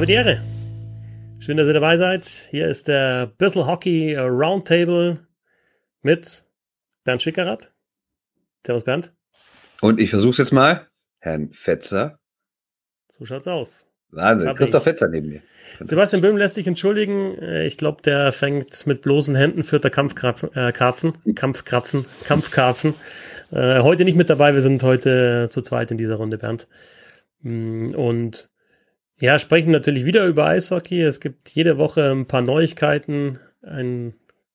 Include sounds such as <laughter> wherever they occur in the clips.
Habe die Ehre. Schön, dass ihr dabei seid. Hier ist der Bissel Hockey Roundtable mit Bernd Schwickerath. Servus Bernd. Und ich versuch's jetzt mal. Herrn Fetzer. So schaut's aus. Wahnsinn. Christoph ich. Fetzer neben mir. Sebastian Böhm lässt sich entschuldigen. Äh, ich glaube, der fängt mit bloßen Händen, führt der Kampfkrapfen, äh, Karpfen, Kampfkrapfen, Kampfkarpfen. Äh, heute nicht mit dabei. Wir sind heute zu zweit in dieser Runde, Bernd. Mm, und ja, sprechen natürlich wieder über Eishockey. Es gibt jede Woche ein paar Neuigkeiten, ein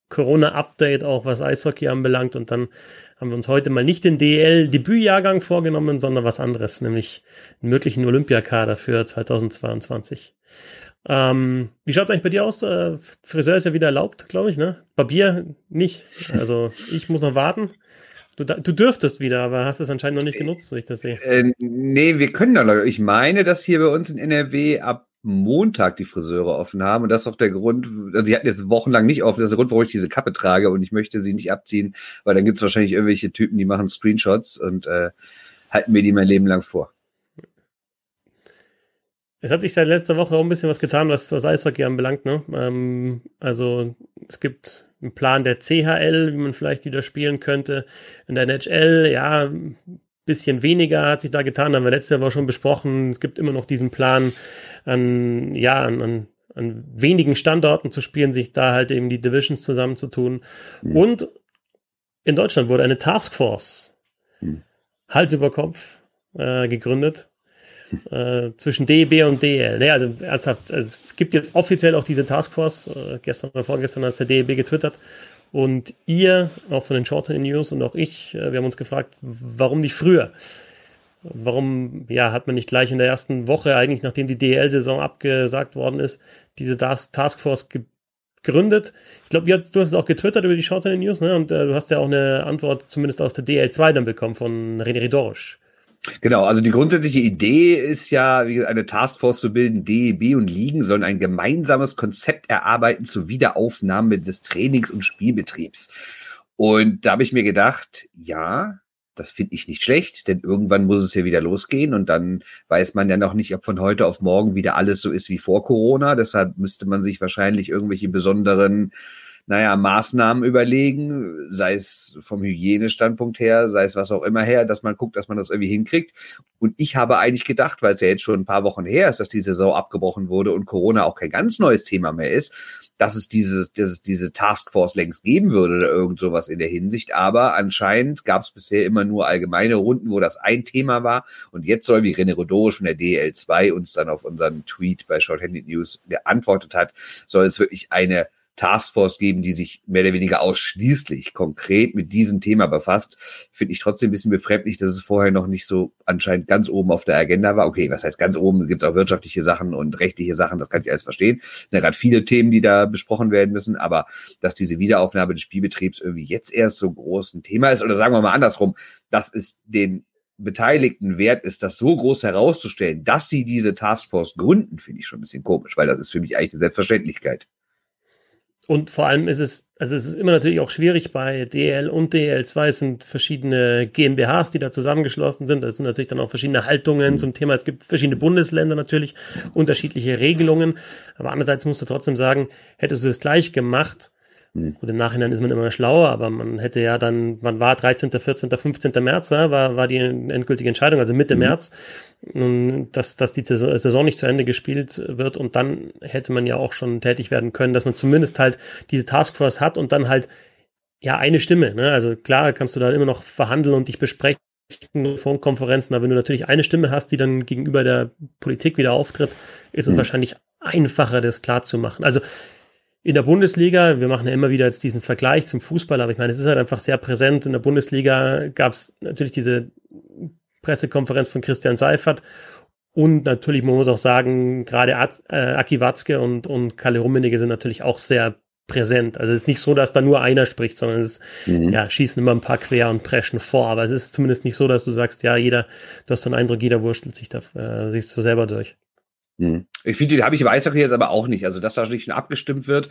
Corona-Update auch, was Eishockey anbelangt. Und dann haben wir uns heute mal nicht den DL-Debütjahrgang vorgenommen, sondern was anderes, nämlich einen möglichen Olympiakader für 2022. Ähm, wie schaut es eigentlich bei dir aus? Äh, Friseur ist ja wieder erlaubt, glaube ich, ne? Barbier nicht. Also ich muss noch warten. Du, du dürftest wieder, aber hast es anscheinend noch nicht genutzt, so ich das sehe. Äh, nee, wir können da Ich meine, dass hier bei uns in NRW ab Montag die Friseure offen haben. Und das ist auch der Grund, also sie hatten jetzt wochenlang nicht offen, das ist der Grund, warum ich diese Kappe trage und ich möchte sie nicht abziehen, weil dann gibt es wahrscheinlich irgendwelche Typen, die machen Screenshots und äh, halten mir die mein Leben lang vor. Es hat sich seit letzter Woche auch ein bisschen was getan, was, was Eishockey anbelangt. Ne? Ähm, also es gibt einen Plan der CHL, wie man vielleicht wieder spielen könnte. In der NHL, ja, ein bisschen weniger hat sich da getan, haben wir letzte Woche schon besprochen. Es gibt immer noch diesen Plan, an, ja, an, an, an wenigen Standorten zu spielen, sich da halt eben die Divisions zusammenzutun. Mhm. Und in Deutschland wurde eine Taskforce mhm. Hals über Kopf äh, gegründet äh, zwischen DEB und DL. Nee, also ernsthaft, also es gibt jetzt offiziell auch diese Taskforce. Äh, gestern oder vorgestern hat der DEB getwittert. Und ihr, auch von den Shorter News und auch ich, äh, wir haben uns gefragt, warum nicht früher? Warum ja, hat man nicht gleich in der ersten Woche, eigentlich nachdem die DL-Saison abgesagt worden ist, diese Taskforce gegründet? Ich glaube, du hast es auch getwittert über die Shorter News, ne? Und äh, du hast ja auch eine Antwort zumindest aus der DL2 dann bekommen von René Dorsch. Genau, also die grundsätzliche Idee ist ja, wie gesagt, eine Taskforce zu bilden. DEB und Ligen sollen ein gemeinsames Konzept erarbeiten zur Wiederaufnahme des Trainings- und Spielbetriebs. Und da habe ich mir gedacht, ja, das finde ich nicht schlecht, denn irgendwann muss es ja wieder losgehen und dann weiß man ja noch nicht, ob von heute auf morgen wieder alles so ist wie vor Corona. Deshalb müsste man sich wahrscheinlich irgendwelche besonderen naja, Maßnahmen überlegen, sei es vom Hygienestandpunkt her, sei es was auch immer her, dass man guckt, dass man das irgendwie hinkriegt. Und ich habe eigentlich gedacht, weil es ja jetzt schon ein paar Wochen her ist, dass die Saison abgebrochen wurde und Corona auch kein ganz neues Thema mehr ist, dass es dieses, dass es diese Taskforce längst geben würde oder irgend sowas in der Hinsicht. Aber anscheinend gab es bisher immer nur allgemeine Runden, wo das ein Thema war. Und jetzt soll, wie René Rodorisch von der DL2 uns dann auf unseren Tweet bei Shorthanded News geantwortet hat, soll es wirklich eine Taskforce geben, die sich mehr oder weniger ausschließlich konkret mit diesem Thema befasst, finde ich trotzdem ein bisschen befremdlich, dass es vorher noch nicht so anscheinend ganz oben auf der Agenda war. Okay, was heißt ganz oben? Gibt auch wirtschaftliche Sachen und rechtliche Sachen, das kann ich alles verstehen. Da gerade viele Themen, die da besprochen werden müssen, aber dass diese Wiederaufnahme des Spielbetriebs irgendwie jetzt erst so groß ein Thema ist, oder sagen wir mal andersrum, dass es den Beteiligten wert ist, das so groß herauszustellen, dass sie diese Taskforce gründen, finde ich schon ein bisschen komisch, weil das ist für mich eigentlich eine Selbstverständlichkeit. Und vor allem ist es, also es ist immer natürlich auch schwierig bei DL und DL2 es sind verschiedene GmbHs, die da zusammengeschlossen sind. Das sind natürlich dann auch verschiedene Haltungen zum Thema. Es gibt verschiedene Bundesländer natürlich, unterschiedliche Regelungen. Aber andererseits musst du trotzdem sagen, hättest du es gleich gemacht, hm. Gut, im Nachhinein ist man immer schlauer, aber man hätte ja dann, man war 13., 14., 15. März, ja, war, war die endgültige Entscheidung, also Mitte mhm. März, dass, dass die Saison nicht zu Ende gespielt wird und dann hätte man ja auch schon tätig werden können, dass man zumindest halt diese Taskforce hat und dann halt ja eine Stimme. Ne? Also klar kannst du da immer noch verhandeln und dich besprechen. Konferenzen, aber wenn du natürlich eine Stimme hast, die dann gegenüber der Politik wieder auftritt, ist es mhm. wahrscheinlich einfacher, das klar zu machen. Also in der Bundesliga, wir machen ja immer wieder jetzt diesen Vergleich zum Fußball, aber ich meine, es ist halt einfach sehr präsent. In der Bundesliga gab es natürlich diese Pressekonferenz von Christian Seifert und natürlich, man muss auch sagen, gerade äh, Aki Watzke und, und Kalle Rummenigge sind natürlich auch sehr präsent. Also es ist nicht so, dass da nur einer spricht, sondern es mhm. ja, schießen immer ein paar quer und preschen vor. Aber es ist zumindest nicht so, dass du sagst, ja, jeder, du hast so einen Eindruck, jeder wurstelt sich da, äh, siehst du selber durch. Hm. Ich finde, die habe ich im Eishockey jetzt aber auch nicht. Also, dass da nicht schon abgestimmt wird,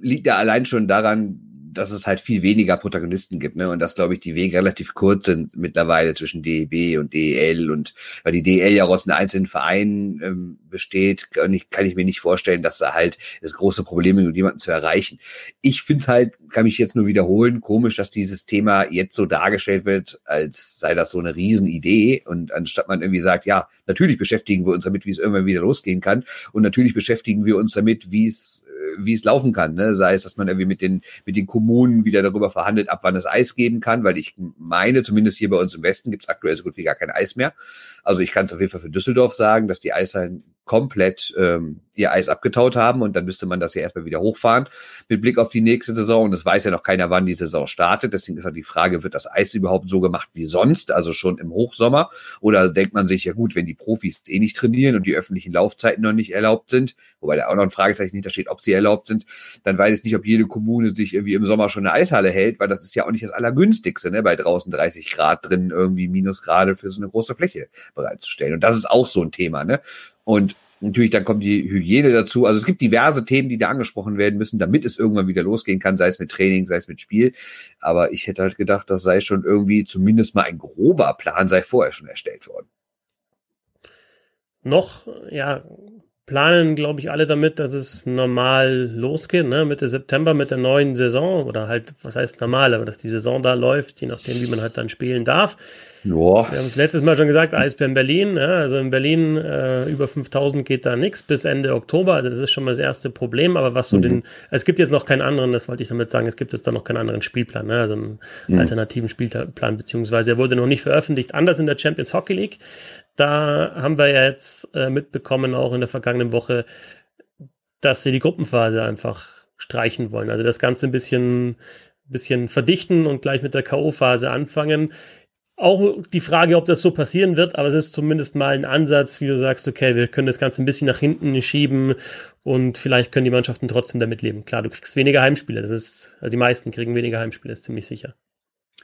liegt ja allein schon daran, dass es halt viel weniger Protagonisten gibt, ne? Und dass, glaube ich, die Wege relativ kurz sind mittlerweile zwischen DEB und DEL und weil die DEL ja aus den einzelnen Vereinen ähm, besteht, kann ich, kann ich mir nicht vorstellen, dass da halt das große Problem ist, jemanden zu erreichen. Ich finde halt, kann mich jetzt nur wiederholen, komisch, dass dieses Thema jetzt so dargestellt wird, als sei das so eine Riesenidee und anstatt man irgendwie sagt, ja, natürlich beschäftigen wir uns damit, wie es irgendwann wieder losgehen kann und natürlich beschäftigen wir uns damit, wie es wie es laufen kann. Ne? Sei es, dass man irgendwie mit den, mit den Kommunen wieder darüber verhandelt, ab wann es Eis geben kann, weil ich meine, zumindest hier bei uns im Westen gibt es aktuell so gut wie gar kein Eis mehr. Also ich kann es auf jeden Fall für Düsseldorf sagen, dass die Eishallen komplett ähm, ihr Eis abgetaut haben und dann müsste man das ja erstmal wieder hochfahren mit Blick auf die nächste Saison. Und es weiß ja noch keiner, wann die Saison startet. Deswegen ist halt die Frage, wird das Eis überhaupt so gemacht wie sonst, also schon im Hochsommer? Oder denkt man sich, ja gut, wenn die Profis eh nicht trainieren und die öffentlichen Laufzeiten noch nicht erlaubt sind, wobei da auch noch ein Fragezeichen hintersteht, ob sie erlaubt sind, dann weiß ich nicht, ob jede Kommune sich irgendwie im Sommer schon eine Eishalle hält, weil das ist ja auch nicht das Allergünstigste, ne? bei draußen 30 Grad drin irgendwie Minusgrade für so eine große Fläche bereitzustellen. Und das ist auch so ein Thema. Ne? Und natürlich, dann kommt die Hygiene dazu. Also es gibt diverse Themen, die da angesprochen werden müssen, damit es irgendwann wieder losgehen kann, sei es mit Training, sei es mit Spiel. Aber ich hätte halt gedacht, das sei schon irgendwie zumindest mal ein grober Plan, sei vorher schon erstellt worden. Noch, ja, planen, glaube ich, alle damit, dass es normal losgeht, ne? Mitte September mit der neuen Saison oder halt, was heißt normal, aber dass die Saison da läuft, je nachdem, wie man halt dann spielen darf. Joa. Wir haben es letztes Mal schon gesagt, Eisbären Berlin, ja, also in Berlin äh, über 5000 geht da nichts bis Ende Oktober, also das ist schon mal das erste Problem, aber was so mhm. den, es gibt jetzt noch keinen anderen, das wollte ich damit sagen, es gibt jetzt da noch keinen anderen Spielplan, ne? also einen mhm. alternativen Spielplan, beziehungsweise er wurde noch nicht veröffentlicht, anders in der Champions Hockey League, da haben wir ja jetzt äh, mitbekommen, auch in der vergangenen Woche, dass sie die Gruppenphase einfach streichen wollen. Also das Ganze ein bisschen, bisschen verdichten und gleich mit der K.O.-Phase anfangen. Auch die Frage, ob das so passieren wird, aber es ist zumindest mal ein Ansatz, wie du sagst, okay, wir können das Ganze ein bisschen nach hinten schieben und vielleicht können die Mannschaften trotzdem damit leben. Klar, du kriegst weniger Heimspiele, das ist, also die meisten kriegen weniger Heimspiele, ist ziemlich sicher.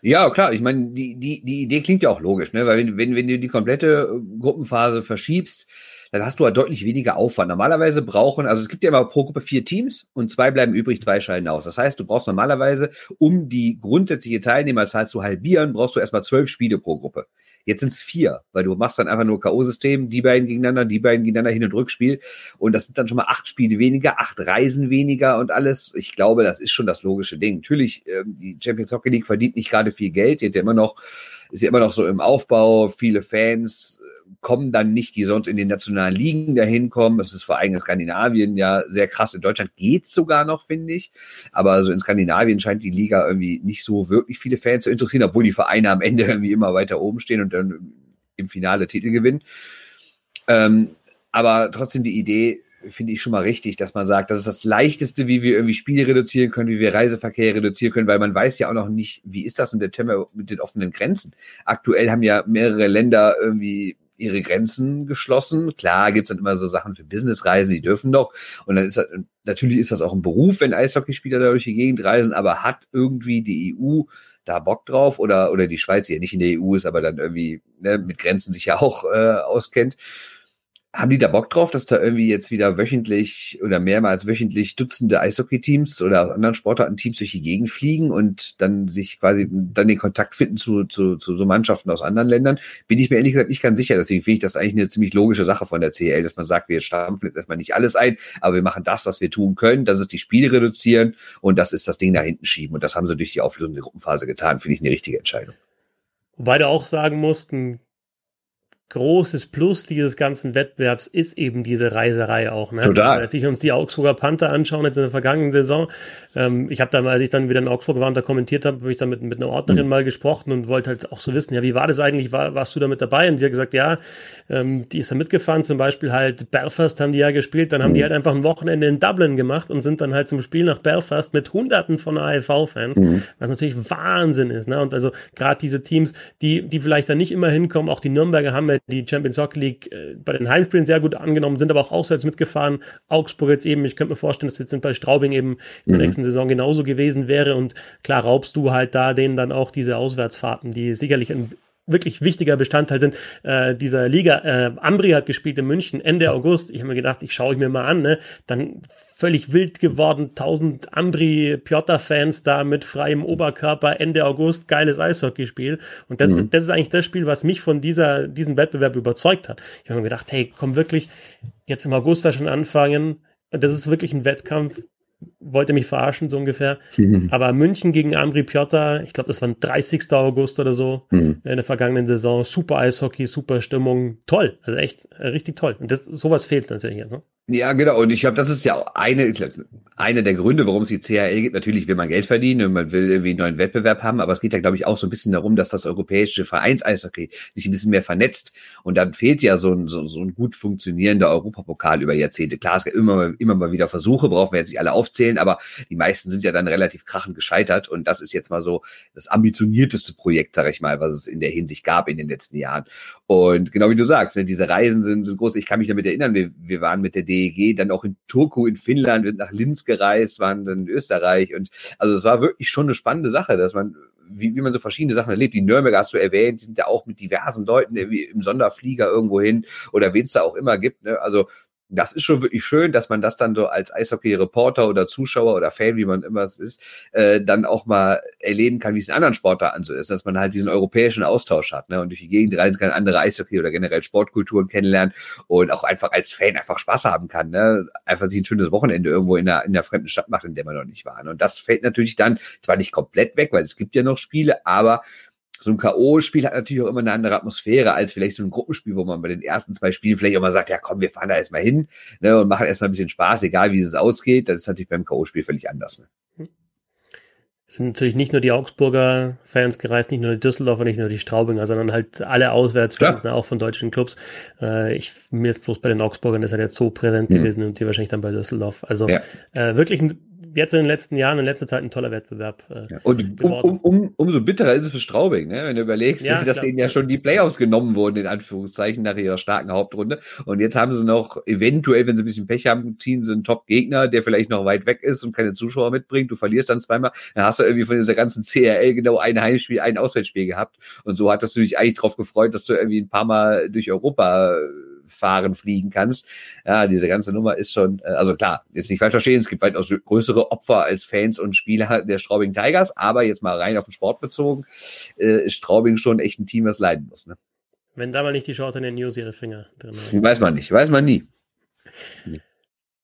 Ja, klar. Ich meine, die, die, die Idee klingt ja auch logisch, ne? Weil wenn, wenn, wenn du die komplette äh, Gruppenphase verschiebst, dann hast du halt deutlich weniger Aufwand. Normalerweise brauchen, also es gibt ja immer pro Gruppe vier Teams und zwei bleiben übrig, zwei scheiden aus. Das heißt, du brauchst normalerweise, um die grundsätzliche Teilnehmerzahl zu halbieren, brauchst du erstmal zwölf Spiele pro Gruppe. Jetzt sind es vier, weil du machst dann einfach nur K.O.-System, die beiden gegeneinander, die beiden gegeneinander, Hin- und Rückspiel. Und das sind dann schon mal acht Spiele weniger, acht Reisen weniger und alles. Ich glaube, das ist schon das logische Ding. Natürlich, ähm, die Champions Hockey League verdient nicht gerade viel Geld, die hat ja immer noch, ist ja immer noch so im Aufbau, viele Fans, kommen dann nicht, die sonst in den nationalen Ligen dahin kommen. Das ist vor allem in Skandinavien ja sehr krass. In Deutschland geht's sogar noch, finde ich. Aber also in Skandinavien scheint die Liga irgendwie nicht so wirklich viele Fans zu interessieren, obwohl die Vereine am Ende <laughs> irgendwie immer weiter oben stehen und dann im Finale Titel gewinnen. Ähm, aber trotzdem die Idee, finde ich schon mal richtig, dass man sagt, das ist das Leichteste, wie wir irgendwie Spiele reduzieren können, wie wir Reiseverkehr reduzieren können, weil man weiß ja auch noch nicht, wie ist das im September mit den offenen Grenzen. Aktuell haben ja mehrere Länder irgendwie ihre Grenzen geschlossen. Klar gibt's dann immer so Sachen für Businessreisen, die dürfen doch. Und dann ist das, natürlich ist das auch ein Beruf, wenn Eishockeyspieler da durch die Gegend reisen, aber hat irgendwie die EU da Bock drauf oder, oder die Schweiz, die ja nicht in der EU ist, aber dann irgendwie ne, mit Grenzen sich ja auch äh, auskennt haben die da Bock drauf, dass da irgendwie jetzt wieder wöchentlich oder mehrmals wöchentlich Dutzende Eishockey-Teams oder aus anderen Sportarten Teams durch die Gegend fliegen und dann sich quasi dann den Kontakt finden zu, zu, zu so Mannschaften aus anderen Ländern? Bin ich mir ehrlich gesagt nicht ganz sicher. Deswegen finde ich das eigentlich eine ziemlich logische Sache von der CL, dass man sagt, wir stampfen jetzt erstmal nicht alles ein, aber wir machen das, was wir tun können. Das ist die Spiele reduzieren und das ist das Ding da hinten schieben. Und das haben sie durch die Auflösung der Gruppenphase getan. Finde ich eine richtige Entscheidung. Wobei du auch sagen musst, ein großes Plus dieses ganzen Wettbewerbs ist eben diese Reiserei auch. Ne? Total. Als ich uns die Augsburger Panther anschauen, jetzt in der vergangenen Saison, ähm, ich habe da mal, als ich dann wieder in Augsburg war und da kommentiert habe, habe ich da mit, mit einer Ordnerin mhm. mal gesprochen und wollte halt auch so wissen, ja, wie war das eigentlich, war, warst du da mit dabei? Und die hat gesagt, ja, ähm, die ist da mitgefahren, zum Beispiel halt Belfast haben die ja gespielt, dann haben mhm. die halt einfach ein Wochenende in Dublin gemacht und sind dann halt zum Spiel nach Belfast mit Hunderten von AFV-Fans, mhm. was natürlich Wahnsinn ist. Ne? Und also gerade diese Teams, die, die vielleicht da nicht immer hinkommen, auch die Nürnberger haben ja die Champions Hockey League äh, bei den Heimspielen sehr gut angenommen, sind aber auch auswärts mitgefahren. Augsburg jetzt eben, ich könnte mir vorstellen, dass jetzt bei Straubing eben in der mhm. nächsten Saison genauso gewesen wäre. Und klar raubst du halt da denen dann auch diese Auswärtsfahrten, die sicherlich ein wirklich wichtiger Bestandteil sind äh, dieser Liga. Äh, Ambri hat gespielt in München Ende August. Ich habe mir gedacht, ich schaue ich mir mal an. Ne? Dann völlig wild geworden, tausend Ambri-Piotta-Fans da mit freiem Oberkörper Ende August, geiles Eishockeyspiel. Und das, mhm. das ist eigentlich das Spiel, was mich von dieser, diesem Wettbewerb überzeugt hat. Ich habe mir gedacht, hey, komm wirklich jetzt im August da schon anfangen. Das ist wirklich ein Wettkampf wollte mich verarschen, so ungefähr. Mhm. Aber München gegen Ambri Piotta, ich glaube, das war 30. August oder so mhm. in der vergangenen Saison. Super Eishockey, super Stimmung. Toll. Also echt äh, richtig toll. Und das, sowas fehlt natürlich jetzt. Ne? Ja, genau. Und ich glaube, das ist ja eine, eine der Gründe, warum es die CHL gibt. Natürlich will man Geld verdienen und man will irgendwie einen neuen Wettbewerb haben, aber es geht ja, glaube ich, auch so ein bisschen darum, dass das europäische Vereins-Eishockey sich ein bisschen mehr vernetzt. Und dann fehlt ja so ein, so, so ein gut funktionierender Europapokal über Jahrzehnte. Klar, es gibt immer, immer mal wieder Versuche, brauchen wir jetzt nicht alle aufzählen, aber die meisten sind ja dann relativ krachend gescheitert. Und das ist jetzt mal so das ambitionierteste Projekt, sage ich mal, was es in der Hinsicht gab in den letzten Jahren. Und genau wie du sagst, ne, diese Reisen sind, sind groß. Ich kann mich damit erinnern, wir, wir waren mit der DEG, dann auch in Turku in Finnland, wir sind nach Linz gereist, waren dann in Österreich und also es war wirklich schon eine spannende Sache, dass man wie, wie man so verschiedene Sachen erlebt. Die Nürnberger hast du erwähnt, sind ja auch mit diversen Leuten irgendwie im Sonderflieger irgendwo hin oder wen es da auch immer gibt. Ne? Also das ist schon wirklich schön, dass man das dann so als Eishockey-Reporter oder Zuschauer oder Fan, wie man immer es ist, äh, dann auch mal erleben kann, wie es in anderen Sportarten so ist, dass man halt diesen europäischen Austausch hat ne? und durch die Gegend reisen kann, andere Eishockey oder generell Sportkulturen kennenlernen und auch einfach als Fan einfach Spaß haben kann, ne? einfach sich ein schönes Wochenende irgendwo in der, in der fremden Stadt macht, in der man noch nicht war. Und das fällt natürlich dann zwar nicht komplett weg, weil es gibt ja noch Spiele, aber so ein K.O.-Spiel hat natürlich auch immer eine andere Atmosphäre als vielleicht so ein Gruppenspiel, wo man bei den ersten zwei Spielen vielleicht auch mal sagt, ja komm, wir fahren da erstmal hin ne, und machen erstmal ein bisschen Spaß, egal wie es ausgeht. Das ist natürlich beim K.O.-Spiel völlig anders. Ne? Es sind natürlich nicht nur die Augsburger Fans gereist, nicht nur die Düsseldorfer, nicht nur die Straubinger, sondern halt alle Auswärtsfans, ne, auch von deutschen Clubs. Äh, ich, mir ist bloß bei den Augsburgern ist er jetzt so präsent mhm. gewesen und die wahrscheinlich dann bei Düsseldorf. Also ja. äh, wirklich ein jetzt in den letzten Jahren, in letzter Zeit ein toller Wettbewerb. Äh, ja, und um, um, um, umso bitterer ist es für Straubing, ne? wenn du überlegst, ja, <laughs> dass klar. denen ja schon die Playoffs genommen wurden, in Anführungszeichen, nach ihrer starken Hauptrunde. Und jetzt haben sie noch, eventuell, wenn sie ein bisschen Pech haben, ziehen sie einen Top-Gegner, der vielleicht noch weit weg ist und keine Zuschauer mitbringt. Du verlierst dann zweimal. Dann hast du irgendwie von dieser ganzen CRL genau ein Heimspiel, ein Auswärtsspiel gehabt. Und so hattest du dich eigentlich drauf gefreut, dass du irgendwie ein paar Mal durch Europa fahren, fliegen kannst. Ja, diese ganze Nummer ist schon, äh, also klar, jetzt nicht falsch verstehen, es gibt weitaus größere Opfer als Fans und Spieler <laughs> der Straubing Tigers, aber jetzt mal rein auf den Sport bezogen, äh, ist Straubing schon echt ein Team, was leiden muss. Ne? Wenn da mal nicht die Short in den News ihre Finger drin haben. Weiß man nicht, weiß man nie.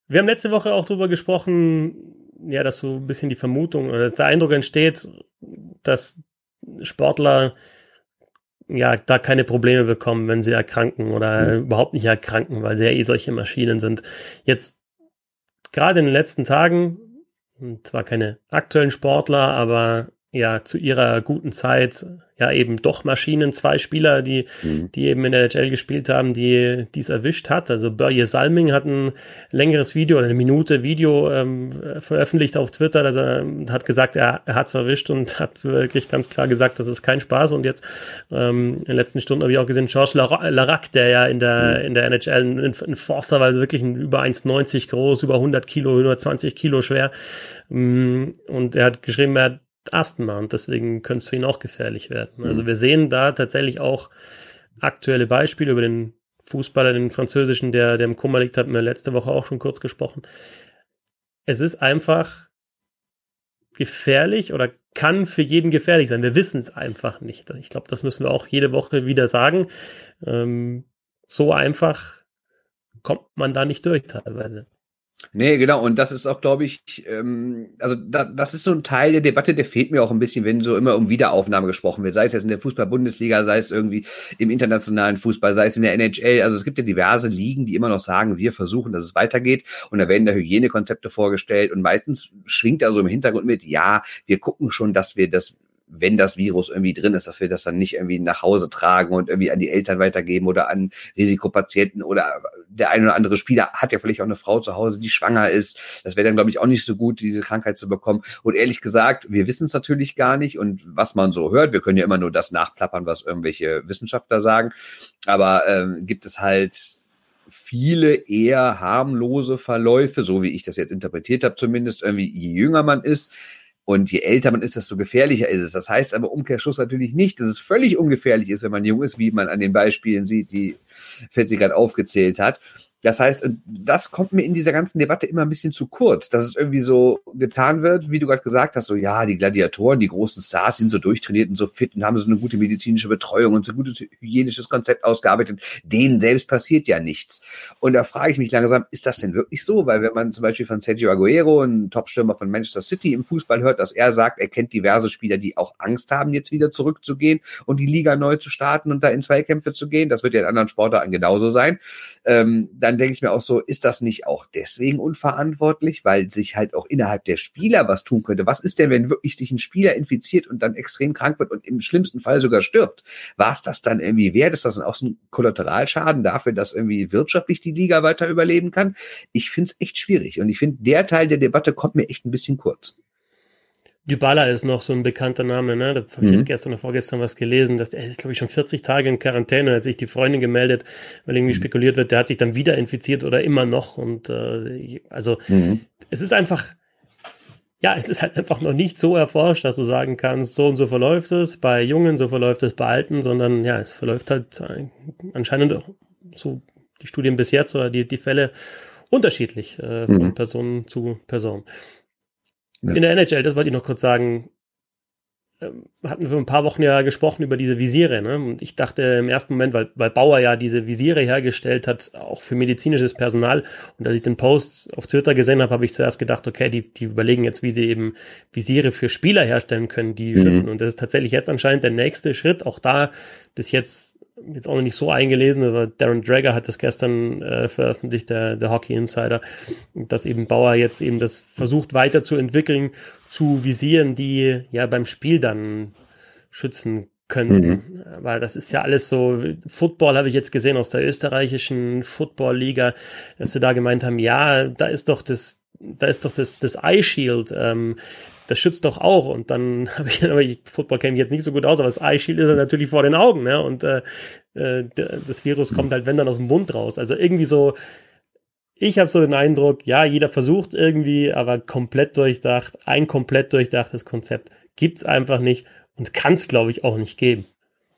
Wir haben letzte Woche auch darüber gesprochen, ja, dass so ein bisschen die Vermutung oder dass der Eindruck entsteht, dass Sportler ja, da keine Probleme bekommen, wenn sie erkranken oder mhm. überhaupt nicht erkranken, weil sie ja eh solche Maschinen sind. Jetzt, gerade in den letzten Tagen, zwar keine aktuellen Sportler, aber ja, zu ihrer guten Zeit ja eben doch Maschinen, zwei Spieler, die, mhm. die eben in der NHL gespielt haben, die dies erwischt hat. Also Börje Salming hat ein längeres Video oder eine Minute Video ähm, veröffentlicht auf Twitter. Also er hat gesagt, er, er hat es erwischt und <laughs> hat wirklich ganz klar gesagt, das ist kein Spaß. Und jetzt ähm, in den letzten Stunden habe ich auch gesehen, Georges Larac, der ja in der, mhm. in der NHL ein, ein Forster war, also wirklich ein, über 1,90 groß, über 100 Kilo, 120 Kilo schwer. Mm, und er hat geschrieben, er hat Asthma und deswegen könnte es für ihn auch gefährlich werden. Also mhm. wir sehen da tatsächlich auch aktuelle Beispiele über den Fußballer, den französischen, der, der im Kummer liegt, hatten wir letzte Woche auch schon kurz gesprochen. Es ist einfach gefährlich oder kann für jeden gefährlich sein. Wir wissen es einfach nicht. Ich glaube, das müssen wir auch jede Woche wieder sagen. Ähm, so einfach kommt man da nicht durch teilweise. Nee, genau. Und das ist auch, glaube ich, ähm, also da, das ist so ein Teil der Debatte, der fehlt mir auch ein bisschen, wenn so immer um Wiederaufnahme gesprochen wird. Sei es jetzt in der Fußball-Bundesliga, sei es irgendwie im internationalen Fußball, sei es in der NHL. Also es gibt ja diverse Ligen, die immer noch sagen, wir versuchen, dass es weitergeht. Und da werden da Hygienekonzepte vorgestellt. Und meistens schwingt da so im Hintergrund mit, ja, wir gucken schon, dass wir das wenn das Virus irgendwie drin ist, dass wir das dann nicht irgendwie nach Hause tragen und irgendwie an die Eltern weitergeben oder an Risikopatienten oder der eine oder andere Spieler hat ja vielleicht auch eine Frau zu Hause, die schwanger ist. Das wäre dann, glaube ich, auch nicht so gut, diese Krankheit zu bekommen. Und ehrlich gesagt, wir wissen es natürlich gar nicht und was man so hört, wir können ja immer nur das nachplappern, was irgendwelche Wissenschaftler sagen. Aber ähm, gibt es halt viele eher harmlose Verläufe, so wie ich das jetzt interpretiert habe, zumindest irgendwie je jünger man ist Und je älter man ist, desto gefährlicher ist es. Das heißt aber Umkehrschluss natürlich nicht, dass es völlig ungefährlich ist, wenn man jung ist, wie man an den Beispielen sieht, die Fetzi gerade aufgezählt hat. Das heißt, das kommt mir in dieser ganzen Debatte immer ein bisschen zu kurz, dass es irgendwie so getan wird, wie du gerade gesagt hast, so ja, die Gladiatoren, die großen Stars sind so durchtrainiert und so fit und haben so eine gute medizinische Betreuung und so ein gutes hygienisches Konzept ausgearbeitet. Denen selbst passiert ja nichts. Und da frage ich mich langsam, ist das denn wirklich so? Weil wenn man zum Beispiel von Sergio Aguero, ein Topstürmer von Manchester City im Fußball hört, dass er sagt, er kennt diverse Spieler, die auch Angst haben, jetzt wieder zurückzugehen und die Liga neu zu starten und da in Zweikämpfe zu gehen, das wird ja in anderen Sportarten genauso sein, ähm, dann dann denke ich mir auch so, ist das nicht auch deswegen unverantwortlich, weil sich halt auch innerhalb der Spieler was tun könnte? Was ist denn, wenn wirklich sich ein Spieler infiziert und dann extrem krank wird und im schlimmsten Fall sogar stirbt? War es das dann irgendwie wert? Ist das dann auch so ein Kollateralschaden dafür, dass irgendwie wirtschaftlich die Liga weiter überleben kann? Ich finde es echt schwierig und ich finde, der Teil der Debatte kommt mir echt ein bisschen kurz. Dybala ist noch so ein bekannter Name, ne? Da habe ich mhm. jetzt gestern oder vorgestern was gelesen, dass er ist, glaube ich, schon 40 Tage in Quarantäne, hat sich die Freundin gemeldet, weil irgendwie mhm. spekuliert wird, der hat sich dann wieder infiziert oder immer noch. Und äh, also mhm. es ist einfach, ja, es ist halt einfach noch nicht so erforscht, dass du sagen kannst, so und so verläuft es bei Jungen, so verläuft es bei Alten, sondern ja, es verläuft halt anscheinend so die Studien bis jetzt oder die, die Fälle unterschiedlich äh, von mhm. Person zu Person. In der NHL, das wollte ich noch kurz sagen, ähm, hatten wir vor ein paar Wochen ja gesprochen über diese Visiere. Ne? Und ich dachte im ersten Moment, weil, weil Bauer ja diese Visiere hergestellt hat, auch für medizinisches Personal. Und als ich den Post auf Twitter gesehen habe, habe ich zuerst gedacht, okay, die, die überlegen jetzt, wie sie eben Visiere für Spieler herstellen können, die mhm. schützen. Und das ist tatsächlich jetzt anscheinend der nächste Schritt. Auch da bis jetzt jetzt auch noch nicht so eingelesen, aber Darren Drager hat das gestern äh, veröffentlicht, der, der Hockey Insider, dass eben Bauer jetzt eben das versucht weiterzuentwickeln zu Visieren, die ja beim Spiel dann schützen können. Mhm. Weil das ist ja alles so, Football habe ich jetzt gesehen aus der österreichischen Football-Liga, dass sie da gemeint haben, ja, da ist doch das, da ist doch das, das Eye Shield, ähm, das schützt doch auch. Und dann <laughs> habe ich, aber ich, Football kenne ich jetzt nicht so gut aus, aber das Eye Shield ist ja natürlich vor den Augen, ne? Und äh, äh das Virus kommt halt, wenn dann aus dem Mund raus. Also irgendwie so, ich habe so den Eindruck, ja, jeder versucht irgendwie, aber komplett durchdacht, ein komplett durchdachtes Konzept gibt's einfach nicht und kann es, glaube ich, auch nicht geben.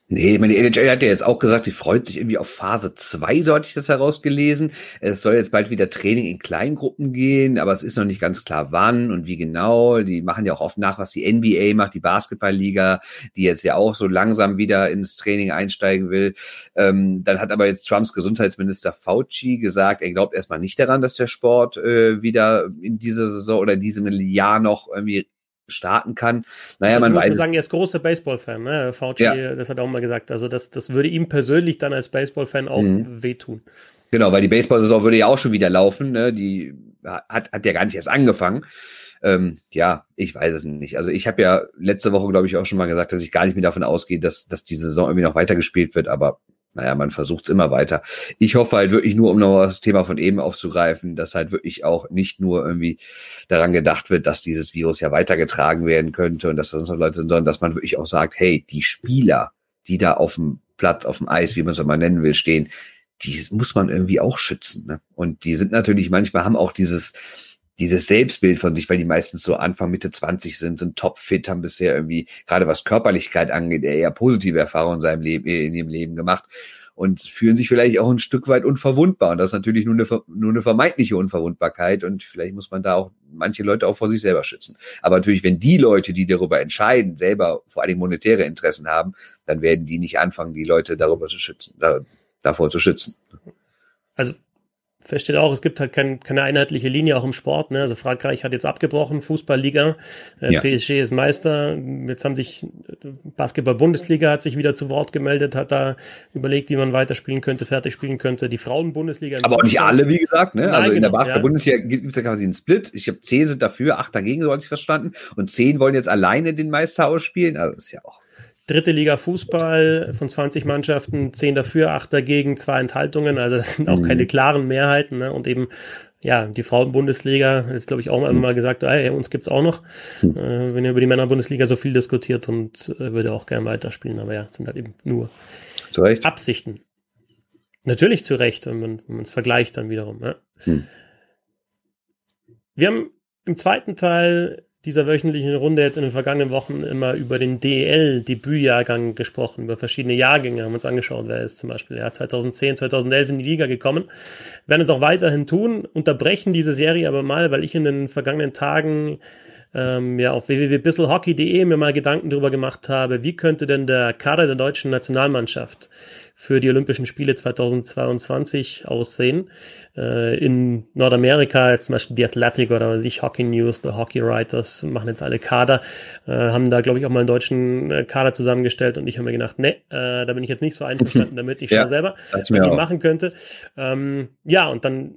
Nee, ich meine, die NHL hat ja jetzt auch gesagt, sie freut sich irgendwie auf Phase 2, so hatte ich das herausgelesen. Es soll jetzt bald wieder Training in Kleingruppen gehen, aber es ist noch nicht ganz klar, wann und wie genau. Die machen ja auch oft nach, was die NBA macht, die Basketballliga, die jetzt ja auch so langsam wieder ins Training einsteigen will. Ähm, dann hat aber jetzt Trumps Gesundheitsminister Fauci gesagt, er glaubt erstmal nicht daran, dass der Sport äh, wieder in dieser Saison oder in diesem Jahr noch irgendwie starten kann. Naja, man weiß. Ich sagen, er ist großer Baseball-Fan, ne? Fauci, ja. das hat er auch mal gesagt. Also das, das würde ihm persönlich dann als Baseball-Fan auch mhm. wehtun. Genau, weil die Baseball-Saison würde ja auch schon wieder laufen, ne? Die hat, hat ja gar nicht erst angefangen. Ähm, ja, ich weiß es nicht. Also ich habe ja letzte Woche, glaube ich, auch schon mal gesagt, dass ich gar nicht mehr davon ausgehe, dass, dass die Saison irgendwie noch weitergespielt wird, aber naja, man versucht es immer weiter. Ich hoffe halt wirklich nur, um noch das Thema von eben aufzugreifen, dass halt wirklich auch nicht nur irgendwie daran gedacht wird, dass dieses Virus ja weitergetragen werden könnte und dass das unsere Leute sind, sondern dass man wirklich auch sagt, hey, die Spieler, die da auf dem Platz, auf dem Eis, wie man es mal nennen will, stehen, die muss man irgendwie auch schützen. Ne? Und die sind natürlich manchmal haben auch dieses dieses Selbstbild von sich, weil die meistens so Anfang, Mitte 20 sind, sind topfit, haben bisher irgendwie, gerade was Körperlichkeit angeht, eher positive Erfahrungen in seinem Leben, in ihrem Leben gemacht und fühlen sich vielleicht auch ein Stück weit unverwundbar. Und das ist natürlich nur eine, nur eine vermeintliche Unverwundbarkeit. Und vielleicht muss man da auch manche Leute auch vor sich selber schützen. Aber natürlich, wenn die Leute, die darüber entscheiden, selber vor allem monetäre Interessen haben, dann werden die nicht anfangen, die Leute darüber zu schützen, da, davor zu schützen. Also feststeht auch, es gibt halt kein, keine einheitliche Linie auch im Sport. Ne? Also Frankreich hat jetzt abgebrochen, Fußballliga, äh, ja. PSG ist Meister. Jetzt haben sich Basketball-Bundesliga hat sich wieder zu Wort gemeldet, hat da überlegt, wie man weiterspielen könnte, fertig spielen könnte. Die Frauen-Bundesliga. Aber auch nicht alle, wie gesagt. Ne? Nein, also in genau, der Basketball-Bundesliga ja. gibt es ja quasi einen Split. Ich habe zehn sind dafür, acht dagegen, so hatte ich verstanden. Und zehn wollen jetzt alleine den Meister ausspielen. Also das ist ja auch dritte Liga Fußball von 20 Mannschaften, 10 dafür, 8 dagegen, zwei Enthaltungen. Also das sind auch mhm. keine klaren Mehrheiten. Ne? Und eben, ja, die Frauen-Bundesliga ist, glaube ich, auch mal gesagt, hey, uns gibt's auch noch. Mhm. Äh, wenn ihr über die Männer-Bundesliga so viel diskutiert und äh, würde auch gern weiterspielen. Aber ja, sind halt eben nur Absichten. Natürlich zu Recht, wenn man es vergleicht dann wiederum. Ja. Mhm. Wir haben im zweiten Teil dieser wöchentlichen Runde jetzt in den vergangenen Wochen immer über den DEL-Debütjahrgang gesprochen, über verschiedene Jahrgänge, haben uns angeschaut, wer ist zum Beispiel ja, 2010, 2011 in die Liga gekommen. Wir werden es auch weiterhin tun, unterbrechen diese Serie aber mal, weil ich in den vergangenen Tagen ähm, ja auf www.bisselhockey.de mir mal Gedanken darüber gemacht habe, wie könnte denn der Kader der deutschen Nationalmannschaft für die Olympischen Spiele 2022 aussehen. Äh, in Nordamerika, zum Beispiel die Athletic oder was ich, Hockey News, The Hockey Writers machen jetzt alle Kader, äh, haben da, glaube ich, auch mal einen deutschen äh, Kader zusammengestellt und ich habe mir gedacht, ne, äh, da bin ich jetzt nicht so einverstanden <laughs> damit. Ich ja, schaue selber, was ich auch. machen könnte. Ähm, ja, und dann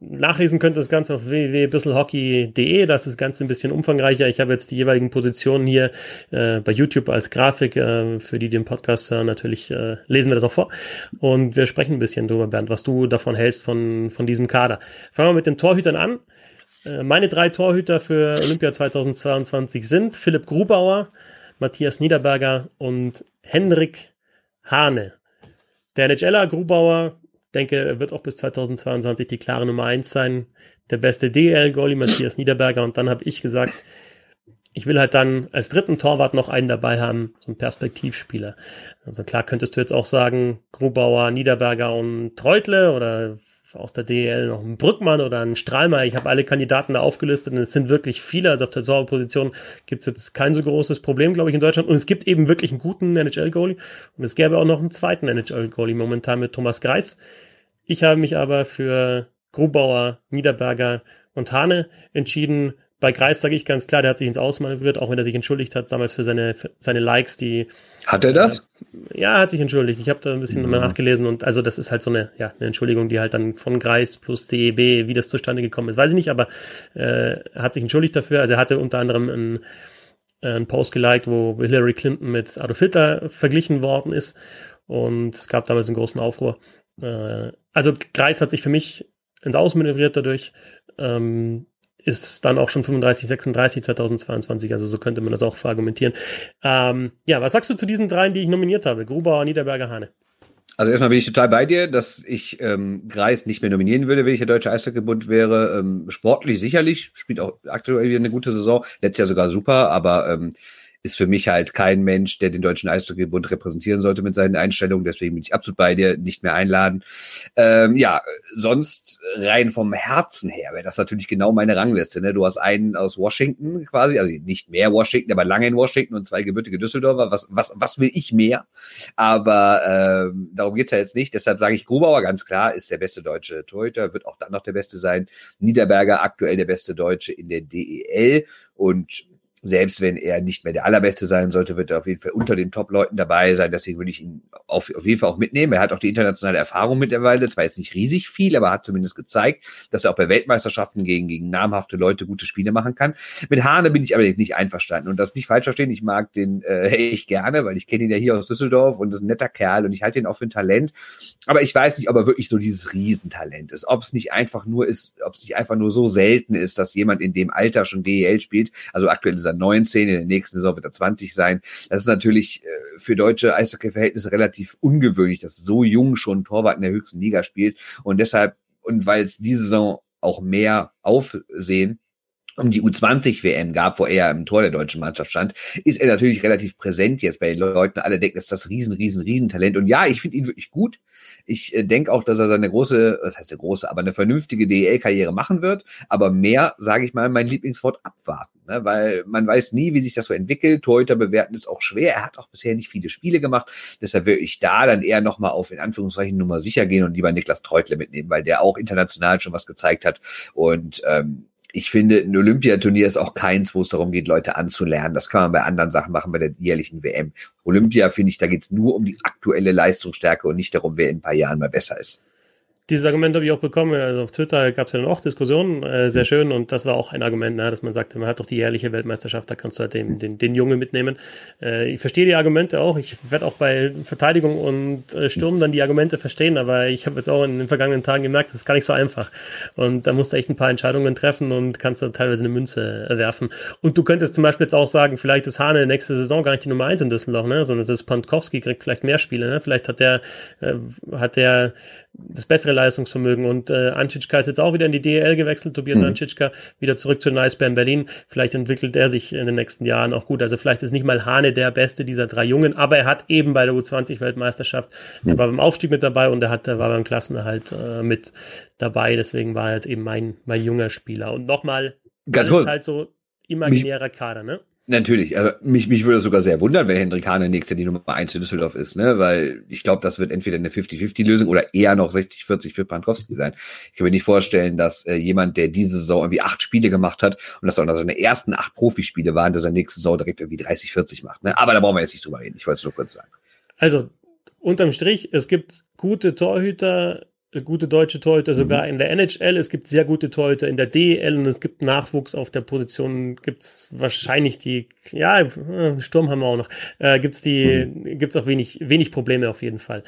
Nachlesen könnt ihr das Ganze auf www.bisselhockey.de. Das ist ganz ein bisschen umfangreicher. Ich habe jetzt die jeweiligen Positionen hier äh, bei YouTube als Grafik. Äh, für die, die den Podcast hören, natürlich äh, lesen wir das auch vor. Und wir sprechen ein bisschen drüber, Bernd, was du davon hältst von, von diesem Kader. Fangen wir mit den Torhütern an. Äh, meine drei Torhüter für Olympia 2022 sind Philipp Grubauer, Matthias Niederberger und Hendrik Hane. Der NHLer Grubauer denke, er wird auch bis 2022 die klare Nummer 1 sein. Der beste DL-Goalie Matthias Niederberger. Und dann habe ich gesagt, ich will halt dann als dritten Torwart noch einen dabei haben, so einen Perspektivspieler. Also klar könntest du jetzt auch sagen, Grubauer, Niederberger und Treutle oder aus der DL noch ein Brückmann oder ein Strahlmeier. Ich habe alle Kandidaten da aufgelistet und es sind wirklich viele. Also auf der Torwartposition gibt es jetzt kein so großes Problem, glaube ich, in Deutschland. Und es gibt eben wirklich einen guten NHL-Goalie. Und es gäbe auch noch einen zweiten NHL-Goalie momentan mit Thomas Greis. Ich habe mich aber für Grubauer, Niederberger und Hane entschieden. Bei Greis sage ich ganz klar, der hat sich ins Ausmanövriert, auch wenn er sich entschuldigt hat damals für seine, für seine Likes, die. Hat er das? Äh, ja, hat sich entschuldigt. Ich habe da ein bisschen mhm. nachgelesen und also das ist halt so eine, ja, eine Entschuldigung, die halt dann von Greis plus DEB, wie das zustande gekommen ist, weiß ich nicht, aber äh, hat sich entschuldigt dafür. Also er hatte unter anderem ein äh, einen Post geliked, wo Hillary Clinton mit Adolf Hitler verglichen worden ist. Und es gab damals einen großen Aufruhr. Äh, also Kreis hat sich für mich ins Ausmanövriert dadurch. Ähm, ist dann auch schon 35, 36 2022, also so könnte man das auch verargumentieren. Ähm, ja, was sagst du zu diesen dreien, die ich nominiert habe? Gruber, Niederberger, Hane. Also erstmal bin ich total bei dir, dass ich ähm, Greis nicht mehr nominieren würde, wenn ich der Deutsche Eishockeybund wäre. Ähm, sportlich sicherlich, spielt auch aktuell wieder eine gute Saison, letztes Jahr sogar super, aber ähm, ist für mich halt kein Mensch, der den Deutschen Eishockeybund repräsentieren sollte mit seinen Einstellungen. Deswegen bin ich absolut bei dir, nicht mehr einladen. Ähm, ja, sonst rein vom Herzen her wäre das natürlich genau meine Rangliste. Ne? Du hast einen aus Washington quasi, also nicht mehr Washington, aber lange in Washington und zwei gebürtige Düsseldorfer. Was, was, was will ich mehr? Aber ähm, darum geht's ja jetzt nicht. Deshalb sage ich, Grubauer ganz klar ist der beste deutsche Torhüter, wird auch dann noch der beste sein. Niederberger aktuell der beste Deutsche in der DEL und selbst wenn er nicht mehr der Allerbeste sein sollte, wird er auf jeden Fall unter den Top-Leuten dabei sein. Deswegen würde ich ihn auf, auf jeden Fall auch mitnehmen. Er hat auch die internationale Erfahrung mittlerweile. Zwar jetzt nicht riesig viel, aber hat zumindest gezeigt, dass er auch bei Weltmeisterschaften gegen, gegen namhafte Leute gute Spiele machen kann. Mit Hane bin ich aber nicht einverstanden. Und das nicht falsch verstehen. Ich mag den äh, <laughs> echt gerne, weil ich kenne ihn ja hier aus Düsseldorf und ist ein netter Kerl und ich halte ihn auch für ein Talent. Aber ich weiß nicht, ob er wirklich so dieses Riesentalent ist. Ob es nicht einfach nur ist, ob es nicht einfach nur so selten ist, dass jemand in dem Alter schon DEL spielt. Also aktuell ist er 19, in der nächsten Saison wird er 20 sein. Das ist natürlich äh, für deutsche Eishockey-Verhältnisse relativ ungewöhnlich, dass so jung schon Torwart in der höchsten Liga spielt. Und deshalb, und weil es diese Saison auch mehr Aufsehen um die U20-WM gab, wo er im Tor der deutschen Mannschaft stand, ist er natürlich relativ präsent jetzt bei den Leuten. Alle denken, das ist das riesen, riesen, riesen Talent. Und ja, ich finde ihn wirklich gut. Ich äh, denke auch, dass er seine große, was heißt eine große, aber eine vernünftige DEL-Karriere machen wird. Aber mehr, sage ich mal, mein Lieblingswort abwarten. Ne? Weil man weiß nie, wie sich das so entwickelt. Torhüter bewerten ist auch schwer. Er hat auch bisher nicht viele Spiele gemacht. Deshalb würde ich da dann eher nochmal auf, in Anführungszeichen, Nummer sicher gehen und lieber Niklas Treutle mitnehmen, weil der auch international schon was gezeigt hat. Und ähm, ich finde, ein Olympiaturnier ist auch keins, wo es darum geht, Leute anzulernen. Das kann man bei anderen Sachen machen, bei der jährlichen WM. Olympia, finde ich, da geht es nur um die aktuelle Leistungsstärke und nicht darum, wer in ein paar Jahren mal besser ist. Dieses Argument habe ich auch bekommen. Also auf Twitter gab es ja dann auch Diskussionen, äh, sehr schön. Und das war auch ein Argument, ne, dass man sagte, man hat doch die jährliche Weltmeisterschaft, da kannst du halt den, den, den Junge mitnehmen. Äh, ich verstehe die Argumente auch. Ich werde auch bei Verteidigung und äh, Sturm dann die Argumente verstehen, aber ich habe jetzt auch in den vergangenen Tagen gemerkt, das ist gar nicht so einfach. Und da musst du echt ein paar Entscheidungen treffen und kannst dann teilweise eine Münze werfen. Und du könntest zum Beispiel jetzt auch sagen, vielleicht ist Hane nächste Saison gar nicht die Nummer eins in Düsseldorf, ne? sondern es ist Pankowski, kriegt vielleicht mehr Spiele. Ne? Vielleicht hat der, äh, hat der das bessere Leistungsvermögen. Und äh, Anschitschka ist jetzt auch wieder in die DL gewechselt, Tobias mhm. Anschitschka, wieder zurück zu Eisbären Berlin. Vielleicht entwickelt er sich in den nächsten Jahren auch gut. Also vielleicht ist nicht mal Hane der Beste dieser drei Jungen, aber er hat eben bei der U20-Weltmeisterschaft, mhm. er war beim Aufstieg mit dabei und er hat, er war beim Klassenerhalt äh, mit dabei. Deswegen war er jetzt eben mein, mein junger Spieler. Und nochmal, das ist halt so imaginärer Kader, ne? Natürlich, also mich, mich würde sogar sehr wundern, wenn Hendrik Hane nächste die Nummer eins in Düsseldorf ist, ne? Weil ich glaube, das wird entweder eine 50-50-Lösung oder eher noch 60-40 für Pankowski sein. Ich kann mir nicht vorstellen, dass äh, jemand, der diese Saison irgendwie acht Spiele gemacht hat und das auch noch seine ersten acht Profispiele waren, dass er nächste Saison direkt irgendwie 30-40 macht. Ne? Aber da brauchen wir jetzt nicht drüber reden. Ich wollte es nur kurz sagen. Also, unterm Strich, es gibt gute Torhüter gute deutsche Torhüter mhm. sogar in der NHL. Es gibt sehr gute Torhüter in der DEL und es gibt Nachwuchs auf der Position. Gibt es wahrscheinlich die, ja, äh, Sturm haben wir auch noch. Äh, gibt es die, mhm. gibt es auch wenig, wenig Probleme auf jeden Fall.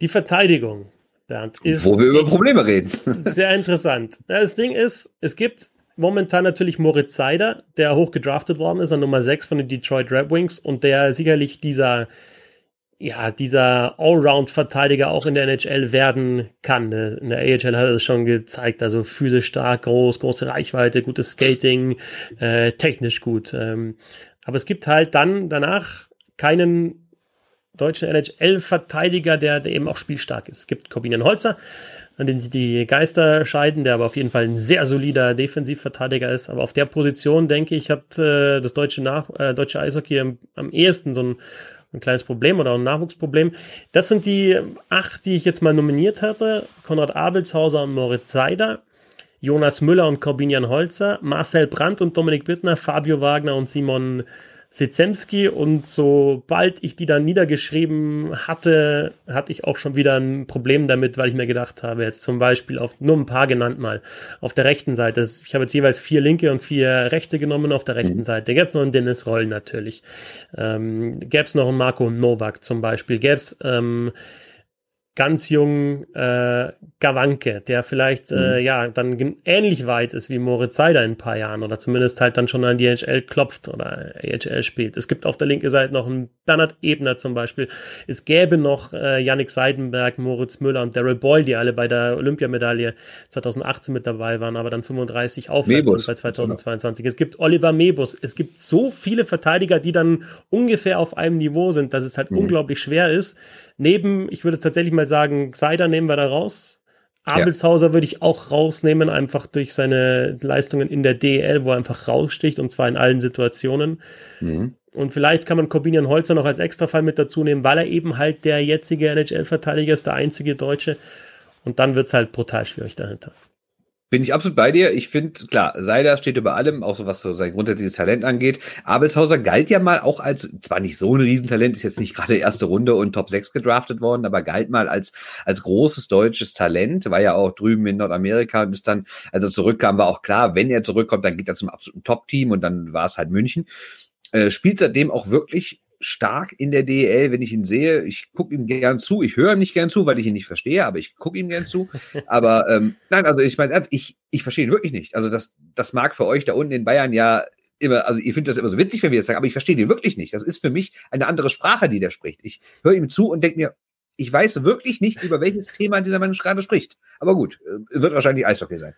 Die Verteidigung, Bernd, ist. Wo wir über Probleme reden. <laughs> sehr interessant. Das Ding ist, es gibt momentan natürlich Moritz Seider, der hoch gedraftet worden ist an Nummer 6 von den Detroit Red Wings und der sicherlich dieser ja, dieser Allround-Verteidiger auch in der NHL werden kann. In der AHL hat er es schon gezeigt, also physisch stark, groß, große Reichweite, gutes Skating, äh, technisch gut. Ähm, aber es gibt halt dann danach keinen deutschen NHL-Verteidiger, der, der eben auch spielstark ist. Es gibt Corbinian Holzer, an den sich die Geister scheiden, der aber auf jeden Fall ein sehr solider Defensivverteidiger ist. Aber auf der Position, denke ich, hat äh, das deutsche, Nach äh, deutsche Eishockey am, am ehesten so ein ein kleines Problem oder ein Nachwuchsproblem. Das sind die acht, die ich jetzt mal nominiert hatte. Konrad Abelshauser und Moritz Seider. Jonas Müller und Corbinian Holzer, Marcel Brandt und Dominik Bittner, Fabio Wagner und Simon Sezemski und sobald ich die dann niedergeschrieben hatte, hatte ich auch schon wieder ein Problem damit, weil ich mir gedacht habe, jetzt zum Beispiel auf nur ein paar genannt mal, auf der rechten Seite, ich habe jetzt jeweils vier linke und vier rechte genommen auf der rechten mhm. Seite, gäbe es noch einen Dennis Roll natürlich, ähm, gäbe es noch einen Marco Novak zum Beispiel, gäbe es ähm, ganz jungen äh, Gawanke, der vielleicht äh, mhm. äh, ja dann ähnlich weit ist wie Moritz Seider in ein paar Jahren oder zumindest halt dann schon an die NHL klopft oder AHL spielt. Es gibt auf der linken Seite noch einen Bernhard Ebner zum Beispiel. Es gäbe noch äh, Yannick Seidenberg, Moritz Müller und Daryl Boyle, die alle bei der Olympiamedaille 2018 mit dabei waren, aber dann 35 aufwärts sind bei 2022. Es gibt Oliver Mebus. Es gibt so viele Verteidiger, die dann ungefähr auf einem Niveau sind, dass es halt mhm. unglaublich schwer ist, Neben, ich würde tatsächlich mal sagen, Seider nehmen wir da raus. Abelshauser ja. würde ich auch rausnehmen, einfach durch seine Leistungen in der DL, wo er einfach raussticht und zwar in allen Situationen. Mhm. Und vielleicht kann man Corbinian Holzer noch als Extrafall mit dazu nehmen, weil er eben halt der jetzige NHL-Verteidiger ist, der einzige Deutsche. Und dann wird es halt brutal schwierig dahinter. Bin ich absolut bei dir. Ich finde, klar, Seider steht über allem, auch so was so sein grundsätzliches Talent angeht. Abelshauser galt ja mal auch als, zwar nicht so ein Riesentalent, ist jetzt nicht gerade erste Runde und Top 6 gedraftet worden, aber galt mal als, als großes deutsches Talent, war ja auch drüben in Nordamerika und ist dann, also zurückkam, war auch klar, wenn er zurückkommt, dann geht er zum absoluten Top-Team und dann war es halt München. Äh, spielt seitdem auch wirklich stark in der DEL, wenn ich ihn sehe. Ich gucke ihm gern zu. Ich höre ihm nicht gern zu, weil ich ihn nicht verstehe, aber ich gucke ihm gern zu. <laughs> Aber ähm, nein, also ich meine, ich, ich verstehe ihn wirklich nicht. Also das, das mag für euch da unten in Bayern ja immer, also ihr findet das immer so witzig, wenn wir das sagen, aber ich verstehe den wirklich nicht. Das ist für mich eine andere Sprache, die der spricht. Ich höre ihm zu und denke mir, ich weiß wirklich nicht, über welches Thema dieser Mensch gerade spricht. Aber gut, äh, wird wahrscheinlich Eishockey sein.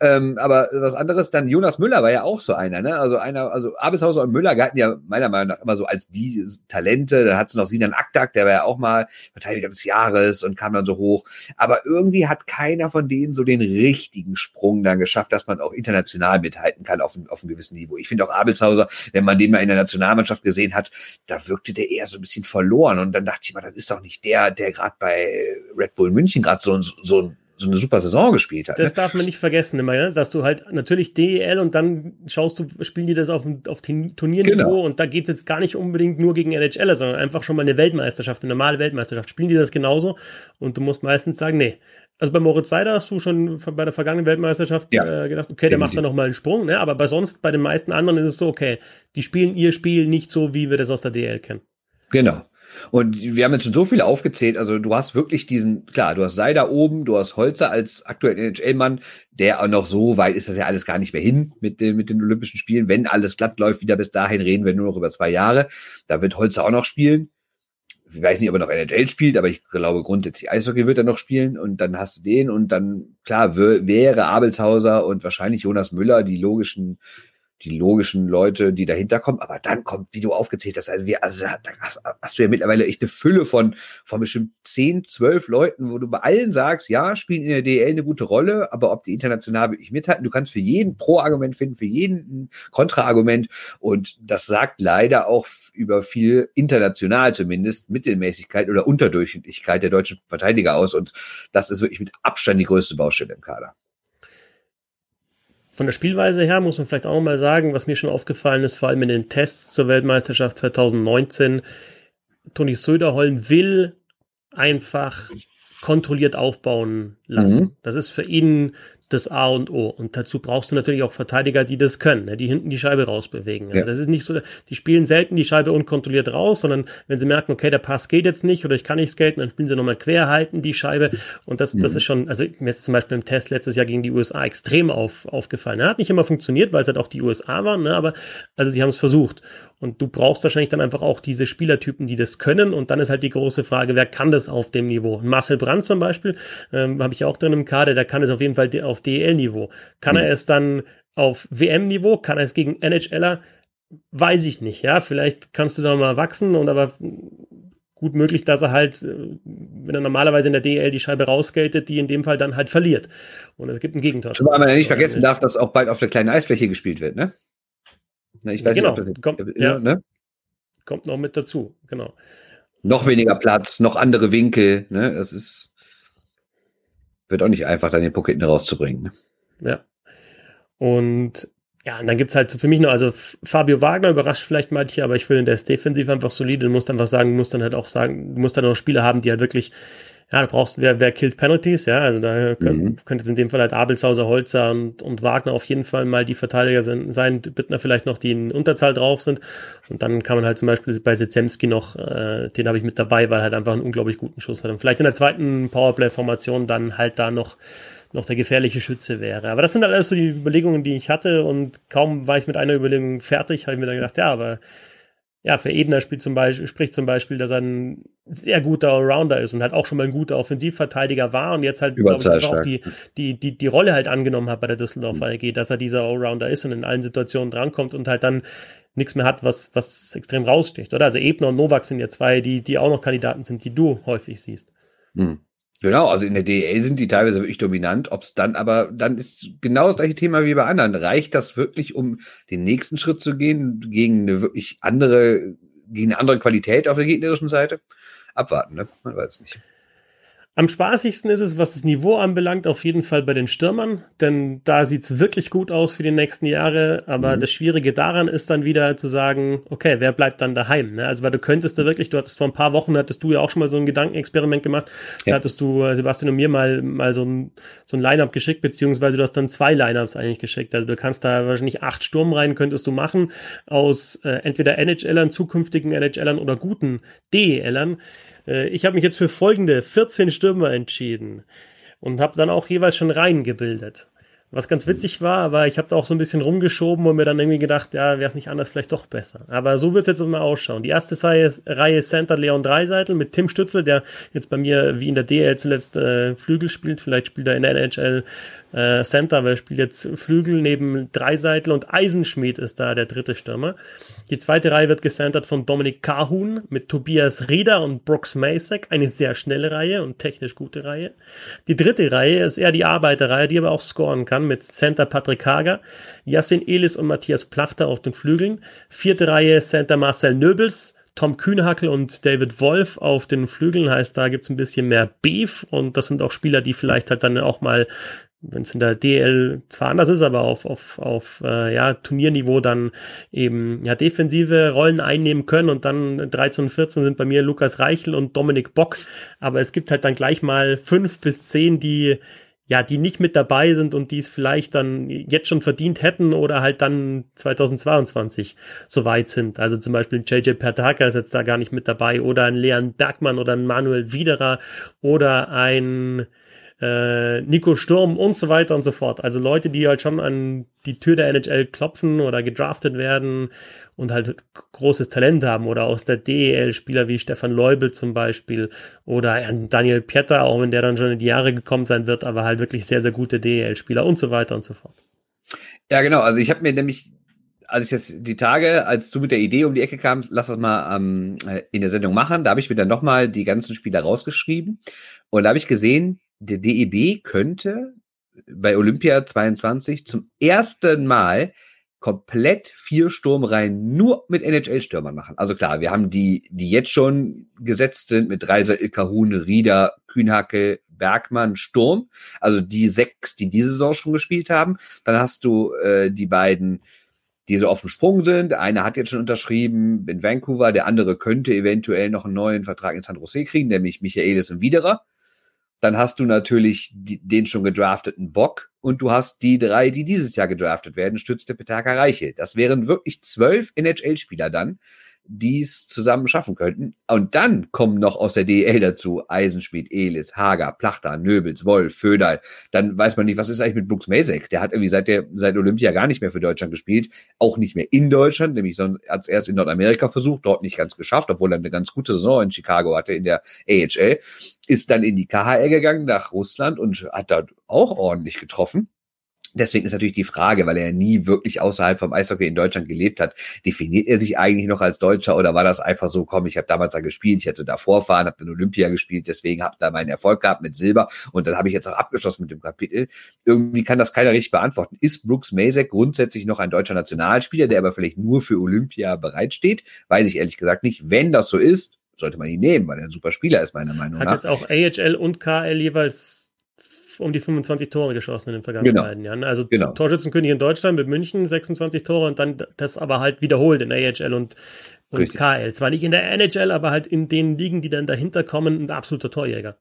Ähm, aber was anderes, dann Jonas Müller war ja auch so einer, ne? Also einer, also Abelshauser und Müller galten ja meiner Meinung nach immer so als die Talente. Da hat es noch Sinan Aktak, der war ja auch mal Verteidiger des Jahres und kam dann so hoch. Aber irgendwie hat keiner von denen so den richtigen Sprung dann geschafft, dass man auch international mithalten kann auf, auf einem gewissen Niveau. Ich finde auch Abelshauser, wenn man den mal in der Nationalmannschaft gesehen hat, da wirkte der eher so ein bisschen verloren. Und dann dachte ich mal, das ist doch nicht der, der gerade bei Red Bull München gerade so, so, so eine super Saison gespielt hat. Das ne? darf man nicht vergessen immer, ja? dass du halt natürlich DEL und dann schaust du, spielen die das auf, auf Turnierniveau genau. und da geht es jetzt gar nicht unbedingt nur gegen NHL, sondern einfach schon mal eine Weltmeisterschaft, eine normale Weltmeisterschaft. Spielen die das genauso und du musst meistens sagen, nee. Also bei Moritz Seider hast du schon bei der vergangenen Weltmeisterschaft ja. äh, gedacht, okay, der macht da nochmal einen Sprung, ne? aber bei sonst, bei den meisten anderen ist es so, okay, die spielen ihr Spiel nicht so, wie wir das aus der DL kennen. Genau. Und wir haben jetzt schon so viel aufgezählt. Also du hast wirklich diesen, klar, du hast Seider oben, du hast Holzer als aktuell NHL-Mann, der auch noch so weit ist das ja alles gar nicht mehr hin mit den, mit den Olympischen Spielen. Wenn alles glatt läuft, wieder bis dahin reden wir nur noch über zwei Jahre. Da wird Holzer auch noch spielen. ich weiß nicht, ob er noch NHL spielt, aber ich glaube grundsätzlich Eishockey wird er noch spielen und dann hast du den und dann, klar, wäre Abelshauser und wahrscheinlich Jonas Müller die logischen die logischen Leute, die dahinter kommen, aber dann kommt, wie du aufgezählt hast, also, wir, also hast, hast, du ja mittlerweile echt eine Fülle von, von bestimmt zehn, zwölf Leuten, wo du bei allen sagst, ja, spielen in der DL eine gute Rolle, aber ob die international wirklich mithalten, du kannst für jeden Pro-Argument finden, für jeden Kontra-Argument. Und das sagt leider auch über viel international zumindest Mittelmäßigkeit oder Unterdurchschnittlichkeit der deutschen Verteidiger aus. Und das ist wirklich mit Abstand die größte Baustelle im Kader. Von der Spielweise her muss man vielleicht auch mal sagen, was mir schon aufgefallen ist, vor allem in den Tests zur Weltmeisterschaft 2019, Toni Söderholm will einfach kontrolliert aufbauen lassen. Mhm. Das ist für ihn das A und O. Und dazu brauchst du natürlich auch Verteidiger, die das können, ne, die hinten die Scheibe rausbewegen. Also ja. das ist nicht so, die spielen selten die Scheibe unkontrolliert raus, sondern wenn sie merken, okay, der Pass geht jetzt nicht oder ich kann nicht skaten, dann spielen sie nochmal quer, halten die Scheibe. Und das, mhm. das ist schon, also mir ist zum Beispiel im Test letztes Jahr gegen die USA extrem auf, aufgefallen. Er hat nicht immer funktioniert, weil es halt auch die USA waren, ne, aber also sie haben es versucht. Und du brauchst wahrscheinlich dann einfach auch diese Spielertypen, die das können. Und dann ist halt die große Frage, wer kann das auf dem Niveau? Marcel Brandt zum Beispiel, ähm, habe ich auch drin im Kader, der kann es auf jeden Fall auf DEL-Niveau. Kann mhm. er es dann auf WM-Niveau? Kann er es gegen NHLer? Weiß ich nicht, ja. Vielleicht kannst du da mal wachsen und aber gut möglich, dass er halt, äh, wenn er normalerweise in der DL die Scheibe rausgeltet, die in dem Fall dann halt verliert. Und es gibt ein Gegenteil. Zumal man ja nicht vergessen darf, dass auch bald auf der kleinen Eisfläche gespielt wird, ne? Ich weiß genau, nicht, ob das kommt, ja, ne? kommt noch mit dazu, genau. Noch weniger Platz, noch andere Winkel, ne? Das ist, wird auch nicht einfach, dann den Puck rauszubringen. Ne? Ja. Und ja, und dann gibt es halt für mich noch, also Fabio Wagner überrascht vielleicht manche, aber ich finde, der ist defensiv einfach solide. Du musst einfach sagen, du musst dann halt auch sagen, du musst dann auch Spieler haben, die halt wirklich ja, du brauchst, wer, wer killt Penalties, ja, also da könnt, mhm. könnte es in dem Fall halt Abelshauser, Holzer und, und Wagner auf jeden Fall mal die Verteidiger sein, sein, Bittner vielleicht noch, die in Unterzahl drauf sind. Und dann kann man halt zum Beispiel bei Sezemski noch, äh, den habe ich mit dabei, weil halt einfach einen unglaublich guten Schuss hat. Und vielleicht in der zweiten Powerplay-Formation dann halt da noch noch der gefährliche Schütze wäre. Aber das sind halt alles so die Überlegungen, die ich hatte und kaum war ich mit einer Überlegung fertig, habe ich mir dann gedacht, ja, aber ja, für Ebner spielt zum Beispiel, spricht zum Beispiel, dass er ein sehr guter Allrounder ist und halt auch schon mal ein guter Offensivverteidiger war und jetzt halt glaube ich, auch die, die, die, die Rolle halt angenommen hat bei der Düsseldorfer AG, dass er dieser Allrounder ist und in allen Situationen drankommt und halt dann nichts mehr hat, was, was extrem raussticht, oder? Also Ebner und Novak sind ja zwei, die, die auch noch Kandidaten sind, die du häufig siehst. Hm. Genau, also in der DEL sind die teilweise wirklich dominant. Ob es dann aber, dann ist genau das gleiche Thema wie bei anderen. Reicht das wirklich, um den nächsten Schritt zu gehen, gegen eine wirklich andere, gegen eine andere Qualität auf der gegnerischen Seite? Abwarten, ne? Man weiß nicht. Am spaßigsten ist es, was das Niveau anbelangt, auf jeden Fall bei den Stürmern, denn da sieht's wirklich gut aus für die nächsten Jahre. Aber mhm. das Schwierige daran ist dann wieder zu sagen, okay, wer bleibt dann daheim? Ne? Also weil du könntest da wirklich, du hattest vor ein paar Wochen, hattest du ja auch schon mal so ein Gedankenexperiment gemacht. Ja. Da hattest du, äh, Sebastian und mir mal, mal so ein, so ein Line-Up geschickt, beziehungsweise du hast dann zwei Line-Ups eigentlich geschickt. Also du kannst da wahrscheinlich acht Sturm rein, könntest du machen aus äh, entweder NHLern, zukünftigen NHLern oder guten DELern. Äh, ich habe mich jetzt für folgende 14 Stürmer entschieden und habe dann auch jeweils schon Reihen gebildet. Was ganz witzig war, aber ich habe da auch so ein bisschen rumgeschoben und mir dann irgendwie gedacht, ja, wäre es nicht anders, vielleicht doch besser. Aber so wird es jetzt mal ausschauen. Die erste Reihe ist Center Leon Dreiseitel mit Tim Stützel, der jetzt bei mir wie in der DL zuletzt äh, Flügel spielt. Vielleicht spielt er in der NHL äh, Center, weil er spielt jetzt Flügel neben Dreiseitel und Eisenschmied ist da der dritte Stürmer. Die zweite Reihe wird gecentert von Dominik Kahun mit Tobias Rieder und Brooks Masek. Eine sehr schnelle Reihe und technisch gute Reihe. Die dritte Reihe ist eher die Arbeiterreihe, die aber auch scoren kann mit Center Patrick Hager, Yassin Elis und Matthias Plachter auf den Flügeln. Vierte Reihe Center Marcel Nöbels, Tom Kühnhackel und David Wolf auf den Flügeln heißt, da gibt's ein bisschen mehr Beef und das sind auch Spieler, die vielleicht halt dann auch mal wenn es in der DL zwar anders ist, aber auf, auf, auf äh, ja, Turnierniveau dann eben ja, defensive Rollen einnehmen können und dann 13 und 14 sind bei mir Lukas Reichel und Dominik Bock, aber es gibt halt dann gleich mal fünf bis zehn, die ja, die nicht mit dabei sind und die es vielleicht dann jetzt schon verdient hätten oder halt dann 2022 so weit sind. Also zum Beispiel JJ Pertaka ist jetzt da gar nicht mit dabei oder ein Leon Bergmann oder ein Manuel Widerer oder ein äh, Nico Sturm und so weiter und so fort. Also Leute, die halt schon an die Tür der NHL klopfen oder gedraftet werden und halt großes Talent haben oder aus der DEL Spieler wie Stefan Leubel zum Beispiel oder Daniel Pieter, auch wenn der dann schon in die Jahre gekommen sein wird, aber halt wirklich sehr, sehr gute DEL Spieler und so weiter und so fort. Ja, genau. Also ich habe mir nämlich als ich jetzt die Tage, als du mit der Idee um die Ecke kamst, lass das mal ähm, in der Sendung machen, da habe ich mir dann nochmal die ganzen Spieler rausgeschrieben und da habe ich gesehen, der DEB könnte bei Olympia 22 zum ersten Mal komplett vier Sturmreihen nur mit NHL-Stürmern machen. Also klar, wir haben die, die jetzt schon gesetzt sind mit Reiser, Ilkahun, Rieder, Kühnhacke, Bergmann, Sturm. Also die sechs, die diese Saison schon gespielt haben. Dann hast du äh, die beiden, die so auf dem Sprung sind. Einer hat jetzt schon unterschrieben in Vancouver, der andere könnte eventuell noch einen neuen Vertrag in San Jose kriegen, nämlich Michaelis und Widerer. Dann hast du natürlich die, den schon gedrafteten Bock und du hast die drei, die dieses Jahr gedraftet werden, stützte Petaka Reiche. Das wären wirklich zwölf NHL-Spieler dann, die es zusammen schaffen könnten. Und dann kommen noch aus der DEL dazu Eisenschmied, Elis, Hager, Plachter, Nöbels, Wolf, Föderl. Dann weiß man nicht, was ist eigentlich mit Brooks Masek? Der hat irgendwie seit der, seit Olympia gar nicht mehr für Deutschland gespielt. Auch nicht mehr in Deutschland, nämlich als erst in Nordamerika versucht, dort nicht ganz geschafft, obwohl er eine ganz gute Saison in Chicago hatte in der AHL. Ist dann in die KHL gegangen nach Russland und hat dort auch ordentlich getroffen Deswegen ist natürlich die Frage, weil er nie wirklich außerhalb vom Eishockey in Deutschland gelebt hat, definiert er sich eigentlich noch als Deutscher oder war das einfach so, komm, ich habe damals da gespielt, ich hätte da vorfahren, habe dann Olympia gespielt, deswegen habe da meinen Erfolg gehabt mit Silber und dann habe ich jetzt auch abgeschlossen mit dem Kapitel. Irgendwie kann das keiner richtig beantworten. Ist Brooks Masek grundsätzlich noch ein deutscher Nationalspieler, der aber vielleicht nur für Olympia bereitsteht? Weiß ich ehrlich gesagt nicht. Wenn das so ist, sollte man ihn nehmen, weil er ein super Spieler ist, meiner Meinung Hat nach. Hat jetzt auch AHL und KL jeweils um die 25 Tore geschossen in den vergangenen genau. beiden Jahren. Also genau. Torschützenkönig in Deutschland mit München 26 Tore und dann das aber halt wiederholt in AHL und, und KL. Zwar nicht in der NHL, aber halt in den Ligen, die dann dahinter kommen, ein absoluter Torjäger.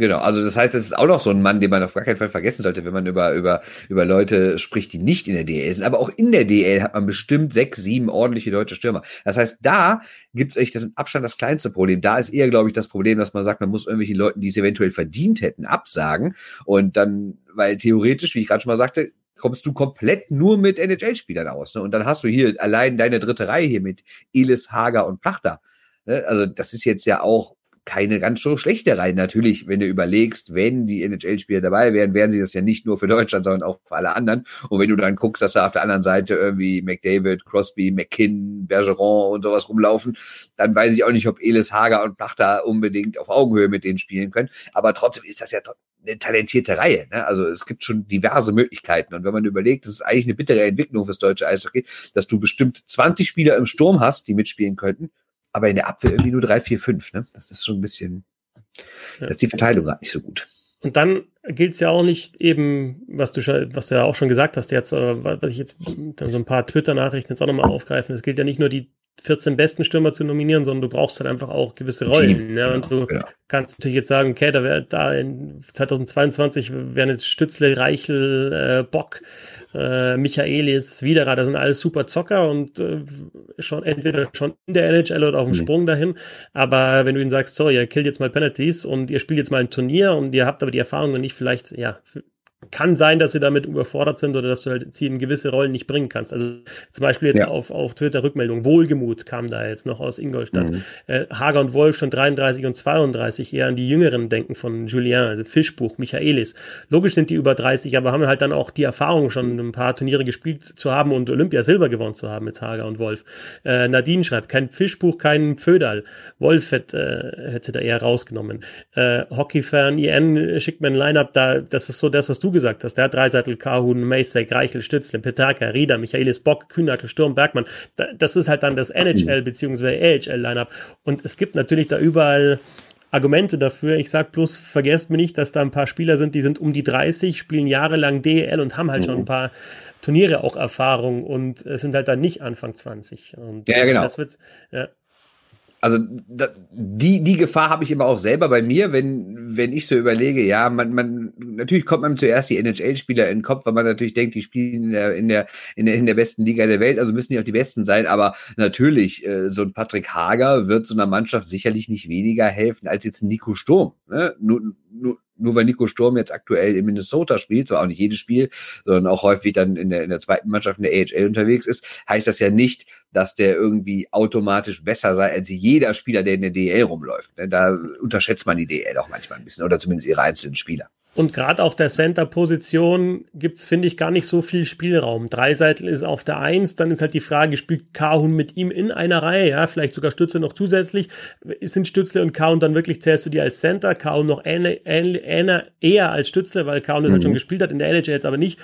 Genau, also das heißt, es ist auch noch so ein Mann, den man auf gar keinen Fall vergessen sollte, wenn man über, über, über Leute spricht, die nicht in der DL sind. Aber auch in der DL hat man bestimmt sechs, sieben ordentliche deutsche Stürmer. Das heißt, da gibt es echt den Abstand das kleinste Problem. Da ist eher, glaube ich, das Problem, dass man sagt, man muss irgendwelchen Leuten, die es eventuell verdient hätten, absagen. Und dann, weil theoretisch, wie ich gerade schon mal sagte, kommst du komplett nur mit NHL-Spielern aus. Ne? Und dann hast du hier allein deine dritte Reihe hier mit Elis, Hager und Plachter. Ne? Also das ist jetzt ja auch keine ganz so schlechte Reihe. Natürlich, wenn du überlegst, wenn die NHL-Spieler dabei wären, wären sie das ja nicht nur für Deutschland, sondern auch für alle anderen. Und wenn du dann guckst, dass da auf der anderen Seite irgendwie McDavid, Crosby, McKinn, Bergeron und sowas rumlaufen, dann weiß ich auch nicht, ob Elis Hager und Plachter unbedingt auf Augenhöhe mit denen spielen können. Aber trotzdem ist das ja eine talentierte Reihe. Ne? Also es gibt schon diverse Möglichkeiten. Und wenn man überlegt, das ist eigentlich eine bittere Entwicklung fürs deutsche Eishockey, dass du bestimmt 20 Spieler im Sturm hast, die mitspielen könnten aber in der Abwehr irgendwie nur drei, vier, fünf. Ne? Das ist schon ein bisschen, ja. das ist die Verteilung gerade nicht so gut. Und dann gilt es ja auch nicht eben, was du schon, was du ja auch schon gesagt hast, jetzt, äh, was ich jetzt dann so ein paar Twitter-Nachrichten jetzt auch nochmal aufgreifen. Es gilt ja nicht nur die 14 besten Stürmer zu nominieren, sondern du brauchst halt einfach auch gewisse Rollen. Ja, und genau, du genau. kannst natürlich jetzt sagen, okay, da wäre da in 2022 wären jetzt Stützle, Reichel, äh, Bock, äh, Michaelis, Widerer, das sind alles super Zocker und äh, schon entweder schon in der NHL oder auf dem mhm. Sprung dahin. Aber wenn du ihnen sagst, sorry, ihr killt jetzt mal Penalties und ihr spielt jetzt mal ein Turnier und ihr habt aber die Erfahrung noch nicht vielleicht, ja, kann sein, dass sie damit überfordert sind oder dass du halt sie in gewisse Rollen nicht bringen kannst. Also zum Beispiel jetzt ja. auf, auf Twitter Rückmeldung. Wohlgemut kam da jetzt noch aus Ingolstadt. Mhm. Äh, Hager und Wolf schon 33 und 32 eher an die Jüngeren denken von Julien, also Fischbuch, Michaelis. Logisch sind die über 30, aber haben halt dann auch die Erfahrung schon ein paar Turniere gespielt zu haben und Olympia Silber gewonnen zu haben mit Hager und Wolf. Äh, Nadine schreibt, kein Fischbuch, kein Pföderl. Wolf hätte, äh, hätte da eher rausgenommen. Äh, Hockeyfan IN schickt mir ein Line-Up da, das ist so das, was du gesagt hast, der hat Dreiseitel, Kahun, Maysek, Reichel, Stützle, Petaka, Rieder, Michaelis, Bock, Kühnackel, Sturm, Bergmann. Das ist halt dann das NHL bzw. AHL-Lineup. Und es gibt natürlich da überall Argumente dafür. Ich sag bloß, vergesst mir nicht, dass da ein paar Spieler sind, die sind um die 30, spielen jahrelang DEL und haben halt schon ein paar Turniere auch Erfahrung und es sind halt dann nicht Anfang 20. Und ja, genau. Das wird, ja also da, die die Gefahr habe ich immer auch selber bei mir, wenn wenn ich so überlege, ja, man man natürlich kommt man zuerst die NHL-Spieler in den Kopf, weil man natürlich denkt, die spielen in der in der in der, in der besten Liga der Welt, also müssen die auch die besten sein, aber natürlich äh, so ein Patrick Hager wird so einer Mannschaft sicherlich nicht weniger helfen als jetzt ein Nico Sturm, ne? Nur, nur nur weil Nico Sturm jetzt aktuell in Minnesota spielt, zwar auch nicht jedes Spiel, sondern auch häufig dann in der, in der zweiten Mannschaft in der AHL unterwegs ist, heißt das ja nicht, dass der irgendwie automatisch besser sei als jeder Spieler, der in der DL rumläuft. Ne? Da unterschätzt man die DL auch manchmal ein bisschen oder zumindest ihre einzelnen Spieler. Und gerade auf der Center-Position gibt's finde ich, gar nicht so viel Spielraum. Dreiseitel ist auf der Eins, dann ist halt die Frage, spielt Kahun mit ihm in einer Reihe, ja, vielleicht sogar Stütze noch zusätzlich. Sind Stützle und Kahun dann wirklich, zählst du die als Center? Kahun noch ähne, ähne, eher als Stützle, weil Kahun das halt mhm. halt schon gespielt hat, in der NHL jetzt aber nicht.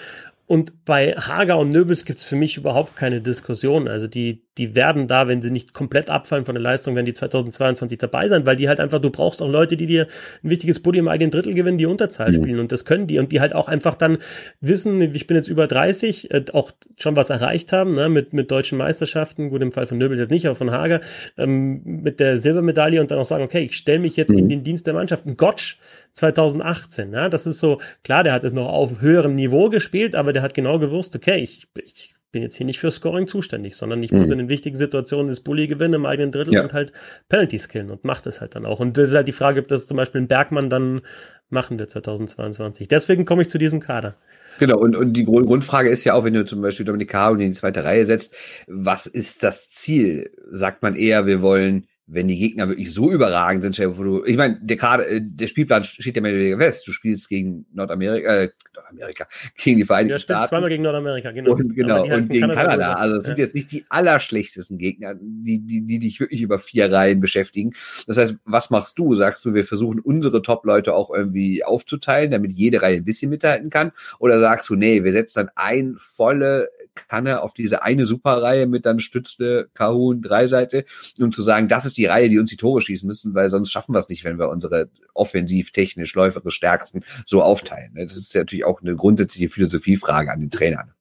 Und bei Hager und Nöbels gibt's für mich überhaupt keine Diskussion. Also die, die werden da, wenn sie nicht komplett abfallen von der Leistung, werden die 2022 dabei sein, weil die halt einfach, du brauchst auch Leute, die dir ein wichtiges Buddy im eigenen Drittel gewinnen, die Unterzahl mhm. spielen. Und das können die. Und die halt auch einfach dann wissen, ich bin jetzt über 30, äh, auch schon was erreicht haben, ne, mit, mit deutschen Meisterschaften, gut im Fall von Nöbels jetzt nicht, aber von Hager, ähm, mit der Silbermedaille und dann auch sagen, okay, ich stelle mich jetzt mhm. in den Dienst der Mannschaft. Ein Gottsch 2018. Ja, das ist so, klar, der hat es noch auf höherem Niveau gespielt, aber der hat genau gewusst, okay, ich, ich bin jetzt hier nicht für Scoring zuständig, sondern ich mhm. muss in den wichtigen Situationen das Bully gewinnen im eigenen Drittel ja. und halt Penalties killen und macht es halt dann auch. Und das ist halt die Frage, ob das zum Beispiel ein Bergmann dann machen wird 2022. Deswegen komme ich zu diesem Kader. Genau, und, und die Grundfrage ist ja auch, wenn du zum Beispiel Dominikaro in die zweite Reihe setzt, was ist das Ziel? Sagt man eher, wir wollen wenn die Gegner wirklich so überragend sind, wo du, ich meine, der Kader, äh, der Spielplan steht ja mehr oder weniger fest. Du spielst gegen Nordamerika, äh, Nordamerika, <laughs> gegen die Vereinigten ja, Staaten. zweimal gegen Nordamerika, genau. Und, genau, und gegen Kanada. Kanada. Also, es sind jetzt nicht die allerschlechtesten Gegner, die, die, die dich wirklich über vier Reihen beschäftigen. Das heißt, was machst du? Sagst du, wir versuchen unsere Top-Leute auch irgendwie aufzuteilen, damit jede Reihe ein bisschen mithalten kann? Oder sagst du, nee, wir setzen dann ein volle Kanne auf diese eine Superreihe mit dann Stützle, Kahun, Dreiseite, um zu sagen, das ist die Reihe, die uns die Tore schießen müssen, weil sonst schaffen wir es nicht, wenn wir unsere offensiv, technisch, läuferisch stärksten so aufteilen. Das ist natürlich auch eine grundsätzliche Philosophiefrage an den Trainern.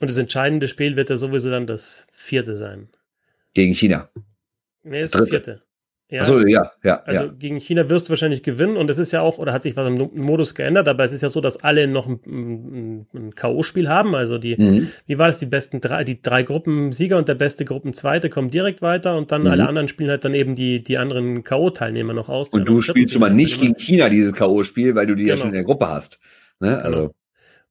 Und das entscheidende Spiel wird ja sowieso dann das vierte sein. Gegen China. Nee, das, das vierte. Ja. Achso, ja, ja. Also ja. gegen China wirst du wahrscheinlich gewinnen und es ist ja auch, oder hat sich was im Modus geändert, aber es ist ja so, dass alle noch ein, ein, ein K.O.-Spiel haben. Also die, mhm. wie war das, die besten drei, die drei Gruppensieger und der beste Gruppenzweite kommen direkt weiter und dann mhm. alle anderen spielen halt dann eben die, die anderen K.O.-Teilnehmer noch aus. Und du spielst schon mal nicht gegen China dieses K.O.-Spiel, weil du die genau. ja schon in der Gruppe hast. Ne? Also. Genau.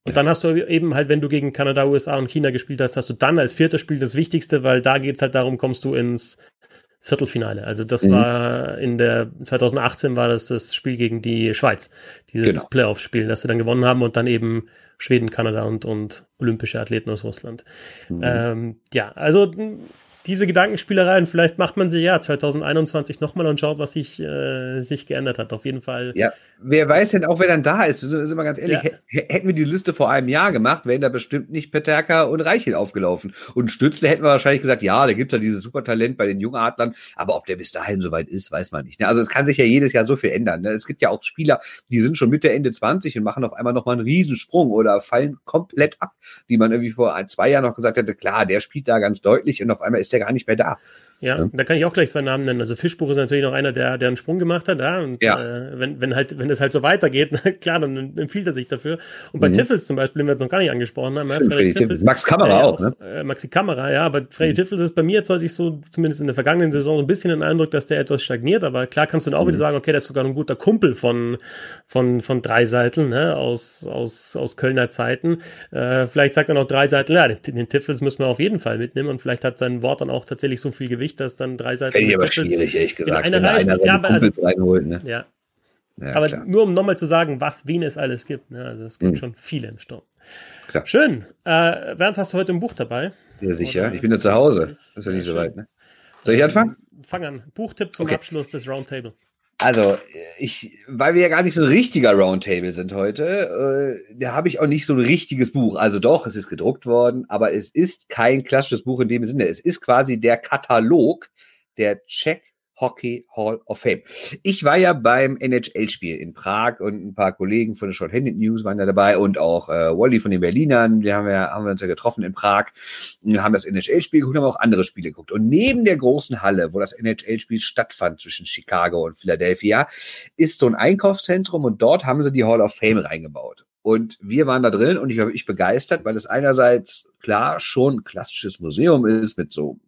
Und dann hast du eben halt, wenn du gegen Kanada, USA und China gespielt hast, hast du dann als viertes Spiel das Wichtigste, weil da geht's halt darum, kommst du ins Viertelfinale. Also das mhm. war in der 2018 war das das Spiel gegen die Schweiz, dieses genau. Playoff-Spiel, das sie dann gewonnen haben und dann eben Schweden, Kanada und, und olympische Athleten aus Russland. Mhm. Ähm, ja, also diese Gedankenspielereien, vielleicht macht man sie ja 2021 nochmal und schaut, was sich, äh, sich geändert hat. Auf jeden Fall. Ja, wer weiß denn auch, wer dann da ist. Sind wir ganz ehrlich, ja. hätten wir die Liste vor einem Jahr gemacht, wären da bestimmt nicht Peterka und Reichel aufgelaufen. Und Stützle hätten wir wahrscheinlich gesagt, ja, da gibt's ja dieses Supertalent bei den Jungadlern, aber ob der bis dahin soweit ist, weiß man nicht. Ne? Also es kann sich ja jedes Jahr so viel ändern. Ne? Es gibt ja auch Spieler, die sind schon Mitte, Ende 20 und machen auf einmal nochmal einen Riesensprung oder fallen komplett ab, die man irgendwie vor ein, zwei Jahren noch gesagt hätte, klar, der spielt da ganz deutlich und auf einmal ist der gar nicht mehr da. Ja, ja, da kann ich auch gleich zwei Namen nennen. Also Fischbuch ist natürlich noch einer, der, der einen Sprung gemacht hat, ja. Und ja. Äh, wenn, wenn halt, wenn es halt so weitergeht, <laughs> klar, dann empfiehlt er sich dafür. Und bei mhm. Tiffels zum Beispiel, den wir jetzt noch gar nicht angesprochen haben, Stimmt, Freddy Tiffels. Max Kamera äh, auch, ne? Äh, Maxi Kamera, ja, aber Freddy mhm. Tiffels ist bei mir jetzt sollte ich so, zumindest in der vergangenen Saison, ein bisschen den Eindruck, dass der etwas stagniert, aber klar kannst du dann auch mhm. wieder sagen, okay, der ist sogar ein guter Kumpel von, von, von Dreiseitel, ne, aus, aus, aus Kölner Zeiten. Äh, vielleicht sagt er noch Dreiseitel, ja, den, den Tiffels müssen wir auf jeden Fall mitnehmen und vielleicht hat sein Wort dann auch tatsächlich so viel Gewicht, dass dann Dreiseitel Fände ich aber schwierig, ehrlich gesagt, wenn einer seine ja, also, reinholt. Ne? Ja. ja aber klar. nur um nochmal zu sagen, was, wen es alles gibt. Ne? Also es gibt mhm. schon viele im Sturm. Klar. Schön. Äh, Bernd, hast du heute ein Buch dabei? Ja, sicher. Oder? Ich bin ja zu Hause. Das ist ja nicht so weit. Ne? Soll ich anfangen? Fang an. Buchtipp zum okay. Abschluss des Roundtable. Also, ich, weil wir ja gar nicht so ein richtiger Roundtable sind heute, äh, da habe ich auch nicht so ein richtiges Buch. Also doch, es ist gedruckt worden, aber es ist kein klassisches Buch in dem Sinne. Es ist quasi der Katalog der Czech Hockey Hall of Fame. Ich war ja beim NHL-Spiel in Prag und ein paar Kollegen von der Short-Handed News waren da dabei und auch äh, Wally von den Berlinern, die haben wir, haben wir uns ja getroffen in Prag, haben das NHL-Spiel geguckt, haben auch andere Spiele geguckt. Und neben der großen Halle, wo das NHL-Spiel stattfand zwischen Chicago und Philadelphia, ist so ein Einkaufszentrum und dort haben sie die Hall of Fame reingebaut. Und wir waren da drin und ich war wirklich begeistert, weil es einerseits klar schon ein klassisches Museum ist mit so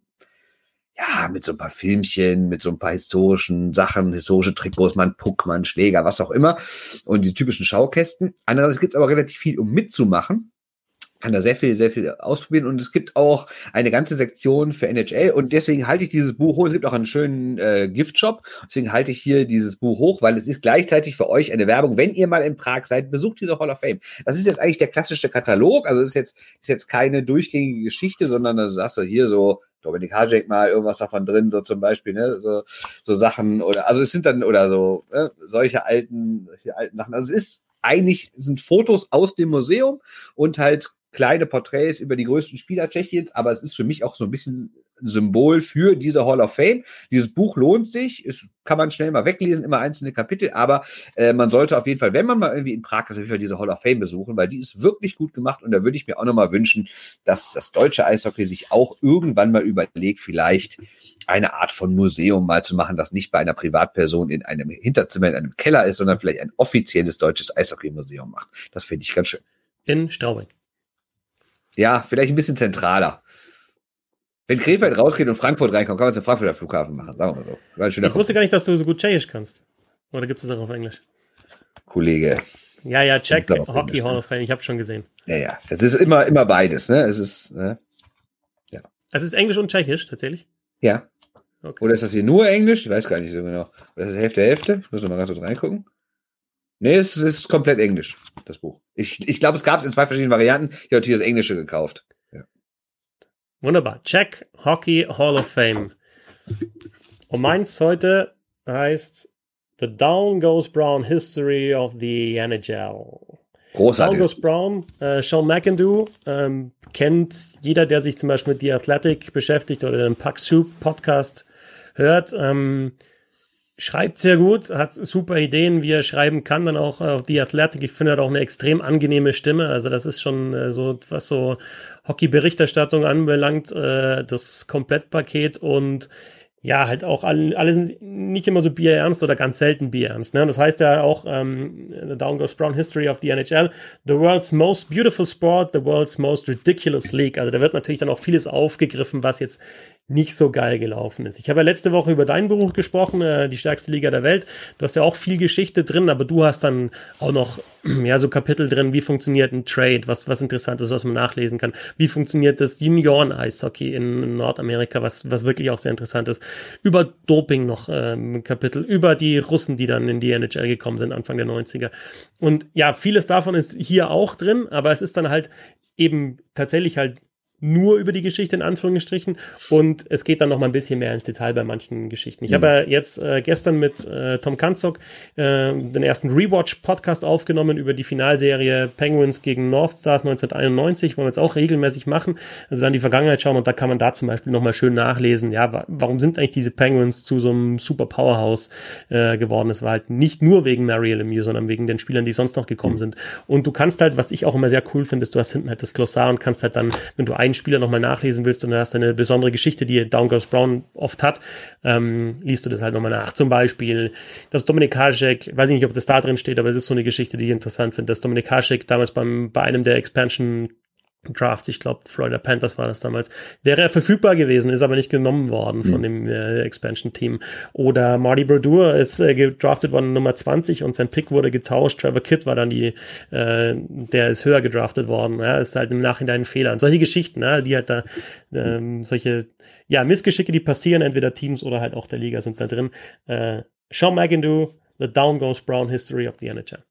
ja, mit so ein paar Filmchen, mit so ein paar historischen Sachen, historische Trikots, man Puck, man Schläger, was auch immer. Und die typischen Schaukästen. Andererseits gibt es aber relativ viel, um mitzumachen kann da sehr viel, sehr viel ausprobieren und es gibt auch eine ganze Sektion für NHL und deswegen halte ich dieses Buch hoch. Es gibt auch einen schönen äh, Giftshop, deswegen halte ich hier dieses Buch hoch, weil es ist gleichzeitig für euch eine Werbung. Wenn ihr mal in Prag seid, besucht diese Hall of Fame. Das ist jetzt eigentlich der klassische Katalog, also ist jetzt ist jetzt keine durchgängige Geschichte, sondern da sagst du hier so Dominik Hajek mal irgendwas davon drin, so zum Beispiel, ne, so, so Sachen oder also es sind dann oder so äh, solche alten, solche alten Sachen. Also es ist eigentlich sind Fotos aus dem Museum und halt kleine Porträts über die größten Spieler Tschechiens, aber es ist für mich auch so ein bisschen ein Symbol für diese Hall of Fame. Dieses Buch lohnt sich, es kann man schnell mal weglesen, immer einzelne Kapitel, aber äh, man sollte auf jeden Fall, wenn man mal irgendwie in Prag ist, auf jeden Fall diese Hall of Fame besuchen, weil die ist wirklich gut gemacht und da würde ich mir auch nochmal wünschen, dass das deutsche Eishockey sich auch irgendwann mal überlegt, vielleicht eine Art von Museum mal zu machen, das nicht bei einer Privatperson in einem Hinterzimmer, in einem Keller ist, sondern vielleicht ein offizielles deutsches Eishockey-Museum macht. Das finde ich ganz schön. In Straubing. Ja, vielleicht ein bisschen zentraler. Wenn Krefeld rausgeht und Frankfurt reinkommt, kann man es im Frankfurter Flughafen machen, sagen wir mal so. ich wusste gar nicht, dass du so gut Tschechisch kannst. Oder gibt es das auch auf Englisch? Kollege. Ja, ja, Czech Hockey Hall of Fame, ich habe schon gesehen. Ja, ja, es ist immer, immer beides, ne? Es ist, ne? ja. Es ist Englisch und Tschechisch, tatsächlich? Ja. Okay. Oder ist das hier nur Englisch? Ich weiß gar nicht so genau. Oder ist das Hälfte, Hälfte? Ich muss noch mal ganz kurz reingucken. Nee, es ist komplett Englisch, das Buch. Ich, ich glaube, es gab es in zwei verschiedenen Varianten. Ich habe natürlich das Englische gekauft. Ja. Wunderbar. Check Hockey Hall of Fame. Und meins heute heißt The Down Goes Brown History of the NHL. Großartig. Down Goes Brown, äh, Sean McIndoe, ähm, kennt jeder, der sich zum Beispiel mit The Athletic beschäftigt oder den Puck Soup Podcast hört. Ähm, schreibt sehr gut, hat super Ideen, wie er schreiben kann, dann auch auf die Athletic. Ich finde, er hat auch eine extrem angenehme Stimme. Also das ist schon äh, so, was so Hockey-Berichterstattung anbelangt, äh, das Komplettpaket und ja, halt auch alle, alle sind nicht immer so bierernst oder ganz selten bierernst. Ne? Das heißt ja auch, ähm, The Down Goes Brown History of the NHL, the world's most beautiful sport, the world's most ridiculous league. Also da wird natürlich dann auch vieles aufgegriffen, was jetzt nicht so geil gelaufen ist. Ich habe ja letzte Woche über dein Buch gesprochen, äh, die stärkste Liga der Welt. Du hast ja auch viel Geschichte drin, aber du hast dann auch noch <clears throat> ja so Kapitel drin, wie funktioniert ein Trade, was was interessant ist, was man nachlesen kann. Wie funktioniert das Junioren-Eishockey in Nordamerika, was was wirklich auch sehr interessant ist. Über Doping noch ähm, Kapitel, über die Russen, die dann in die NHL gekommen sind Anfang der 90er. Und ja, vieles davon ist hier auch drin, aber es ist dann halt eben tatsächlich halt nur über die Geschichte in Anführungsstrichen und es geht dann noch mal ein bisschen mehr ins Detail bei manchen Geschichten. Ich mhm. habe ja jetzt äh, gestern mit äh, Tom Kanzok äh, den ersten Rewatch-Podcast aufgenommen über die Finalserie Penguins gegen North Stars 1991, wollen wir jetzt auch regelmäßig machen, also dann die Vergangenheit schauen und da kann man da zum Beispiel noch mal schön nachlesen, ja, warum sind eigentlich diese Penguins zu so einem super Powerhouse äh, geworden? Es war halt nicht nur wegen Marielle Lemieux, sondern wegen den Spielern, die sonst noch gekommen mhm. sind. Und du kannst halt, was ich auch immer sehr cool finde, ist, du hast hinten halt das Glossar und kannst halt dann, wenn du ein einen Spieler nochmal nachlesen willst und du hast eine besondere Geschichte, die Down Goes Brown oft hat, ähm, liest du das halt nochmal nach. Zum Beispiel, dass Dominik Hasek, weiß ich nicht, ob das da drin steht, aber es ist so eine Geschichte, die ich interessant finde, dass Dominik Hasek damals beim, bei einem der Expansion Drafts, ich glaube Florida Panthers war das damals, wäre er verfügbar gewesen, ist aber nicht genommen worden von mhm. dem äh, Expansion-Team. Oder Marty Brodeur ist äh, gedraftet worden Nummer 20 und sein Pick wurde getauscht. Trevor Kidd war dann die, äh, der ist höher gedraftet worden. Ja, ist halt im Nachhinein ein Fehler. Und solche Geschichten, ja, die halt da, ähm, solche, ja, Missgeschicke, die passieren, entweder Teams oder halt auch der Liga sind da drin. Äh, Sean McIndoe, The Down Goes Brown History of the NHL.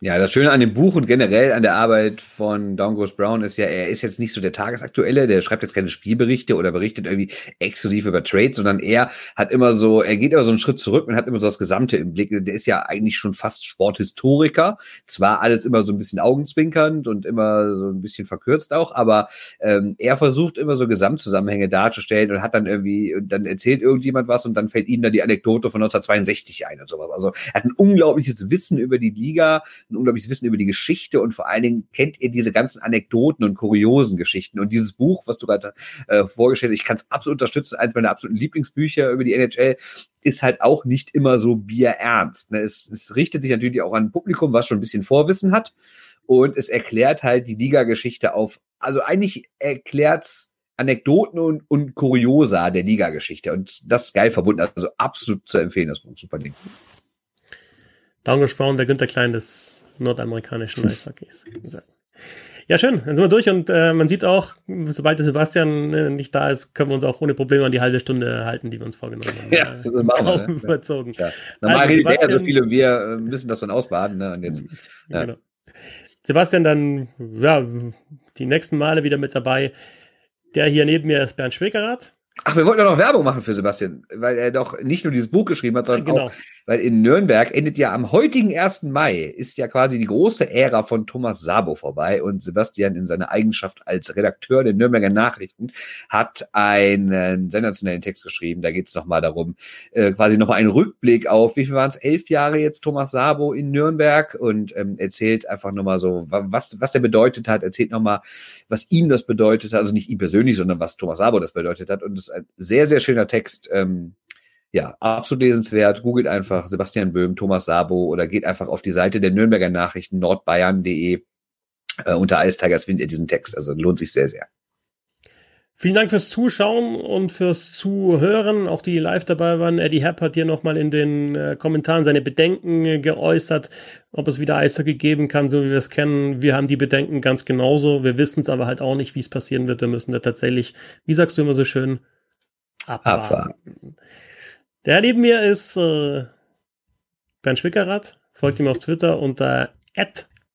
Ja, das Schöne an dem Buch und generell an der Arbeit von Down Goes Brown ist ja, er ist jetzt nicht so der Tagesaktuelle, der schreibt jetzt keine Spielberichte oder berichtet irgendwie exklusiv über Trades, sondern er hat immer so, er geht immer so einen Schritt zurück und hat immer so das Gesamte im Blick. Der ist ja eigentlich schon fast Sporthistoriker. Zwar alles immer so ein bisschen augenzwinkernd und immer so ein bisschen verkürzt auch, aber ähm, er versucht immer so Gesamtzusammenhänge darzustellen und hat dann irgendwie, und dann erzählt irgendjemand was und dann fällt ihm da die Anekdote von 1962 ein und sowas. Also er hat ein unglaubliches Wissen über die Liga, ein unglaubliches Wissen über die Geschichte und vor allen Dingen kennt ihr diese ganzen Anekdoten und kuriosen Geschichten. Und dieses Buch, was du gerade äh, vorgestellt hast, ich kann es absolut unterstützen, eins meiner absoluten Lieblingsbücher über die NHL, ist halt auch nicht immer so bierernst. Ne? Es, es richtet sich natürlich auch an ein Publikum, was schon ein bisschen Vorwissen hat. Und es erklärt halt die Liga-Geschichte auf, also eigentlich erklärt's Anekdoten und, und Kuriosa der Liga-Geschichte. Und das ist geil verbunden. Also absolut zu empfehlen, das Buch. Super Ding. Brown, der Günther Klein des nordamerikanischen Eishockeys. Ja, schön. Dann sind wir durch und äh, man sieht auch, sobald der Sebastian äh, nicht da ist, können wir uns auch ohne Probleme an die halbe Stunde halten, die wir uns vorgenommen haben. <laughs> Ja, das machen wir. Ne? Überzogen. Ja. Normal also, redet er so viel und wir äh, müssen das dann ausbaden. Ne? Und jetzt, <laughs> ja. genau. Sebastian dann, ja, die nächsten Male wieder mit dabei. Der hier neben mir ist Bernd Schwickerath. Ach, wir wollten doch noch Werbung machen für Sebastian, weil er doch nicht nur dieses Buch geschrieben hat, sondern genau. auch, weil in Nürnberg endet ja am heutigen 1. Mai, ist ja quasi die große Ära von Thomas Sabo vorbei und Sebastian in seiner Eigenschaft als Redakteur der Nürnberger Nachrichten hat einen sensationellen Text geschrieben. Da geht es nochmal darum, äh, quasi nochmal einen Rückblick auf, wie viel waren es, elf Jahre jetzt Thomas Sabo in Nürnberg und ähm, erzählt einfach nochmal so, was, was der bedeutet hat, erzählt nochmal, was ihm das bedeutet hat, also nicht ihm persönlich, sondern was Thomas Sabo das bedeutet hat und das ist ein sehr, sehr schöner Text. Ähm, ja, absolut lesenswert. Googelt einfach Sebastian Böhm, Thomas Sabo oder geht einfach auf die Seite der Nürnberger Nachrichten nordbayern.de. Äh, unter Eistigers findet ihr diesen Text. Also lohnt sich sehr, sehr. Vielen Dank fürs Zuschauen und fürs Zuhören. Auch die, die live dabei waren. Eddie Hepp hat hier nochmal in den äh, Kommentaren seine Bedenken äh, geäußert, ob es wieder Eishockey geben kann, so wie wir es kennen. Wir haben die Bedenken ganz genauso. Wir wissen es aber halt auch nicht, wie es passieren wird. Wir müssen da tatsächlich, wie sagst du immer so schön, abwarten. abwarten. Der neben mir ist äh, Bernd Schwickerath. Folgt ihm auf Twitter unter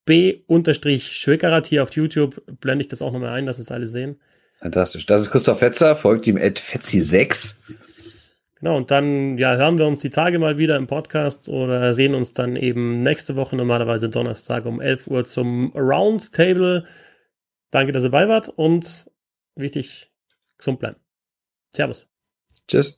b-schwickerath hier auf YouTube. Blende ich das auch nochmal ein, dass es alle sehen. Fantastisch. Das ist Christoph Fetzer, folgt ihm at Fetzi6. Genau, und dann ja, hören wir uns die Tage mal wieder im Podcast oder sehen uns dann eben nächste Woche, normalerweise Donnerstag um 11 Uhr zum Roundtable. Danke, dass ihr dabei wart und wichtig, gesund bleiben. Servus. just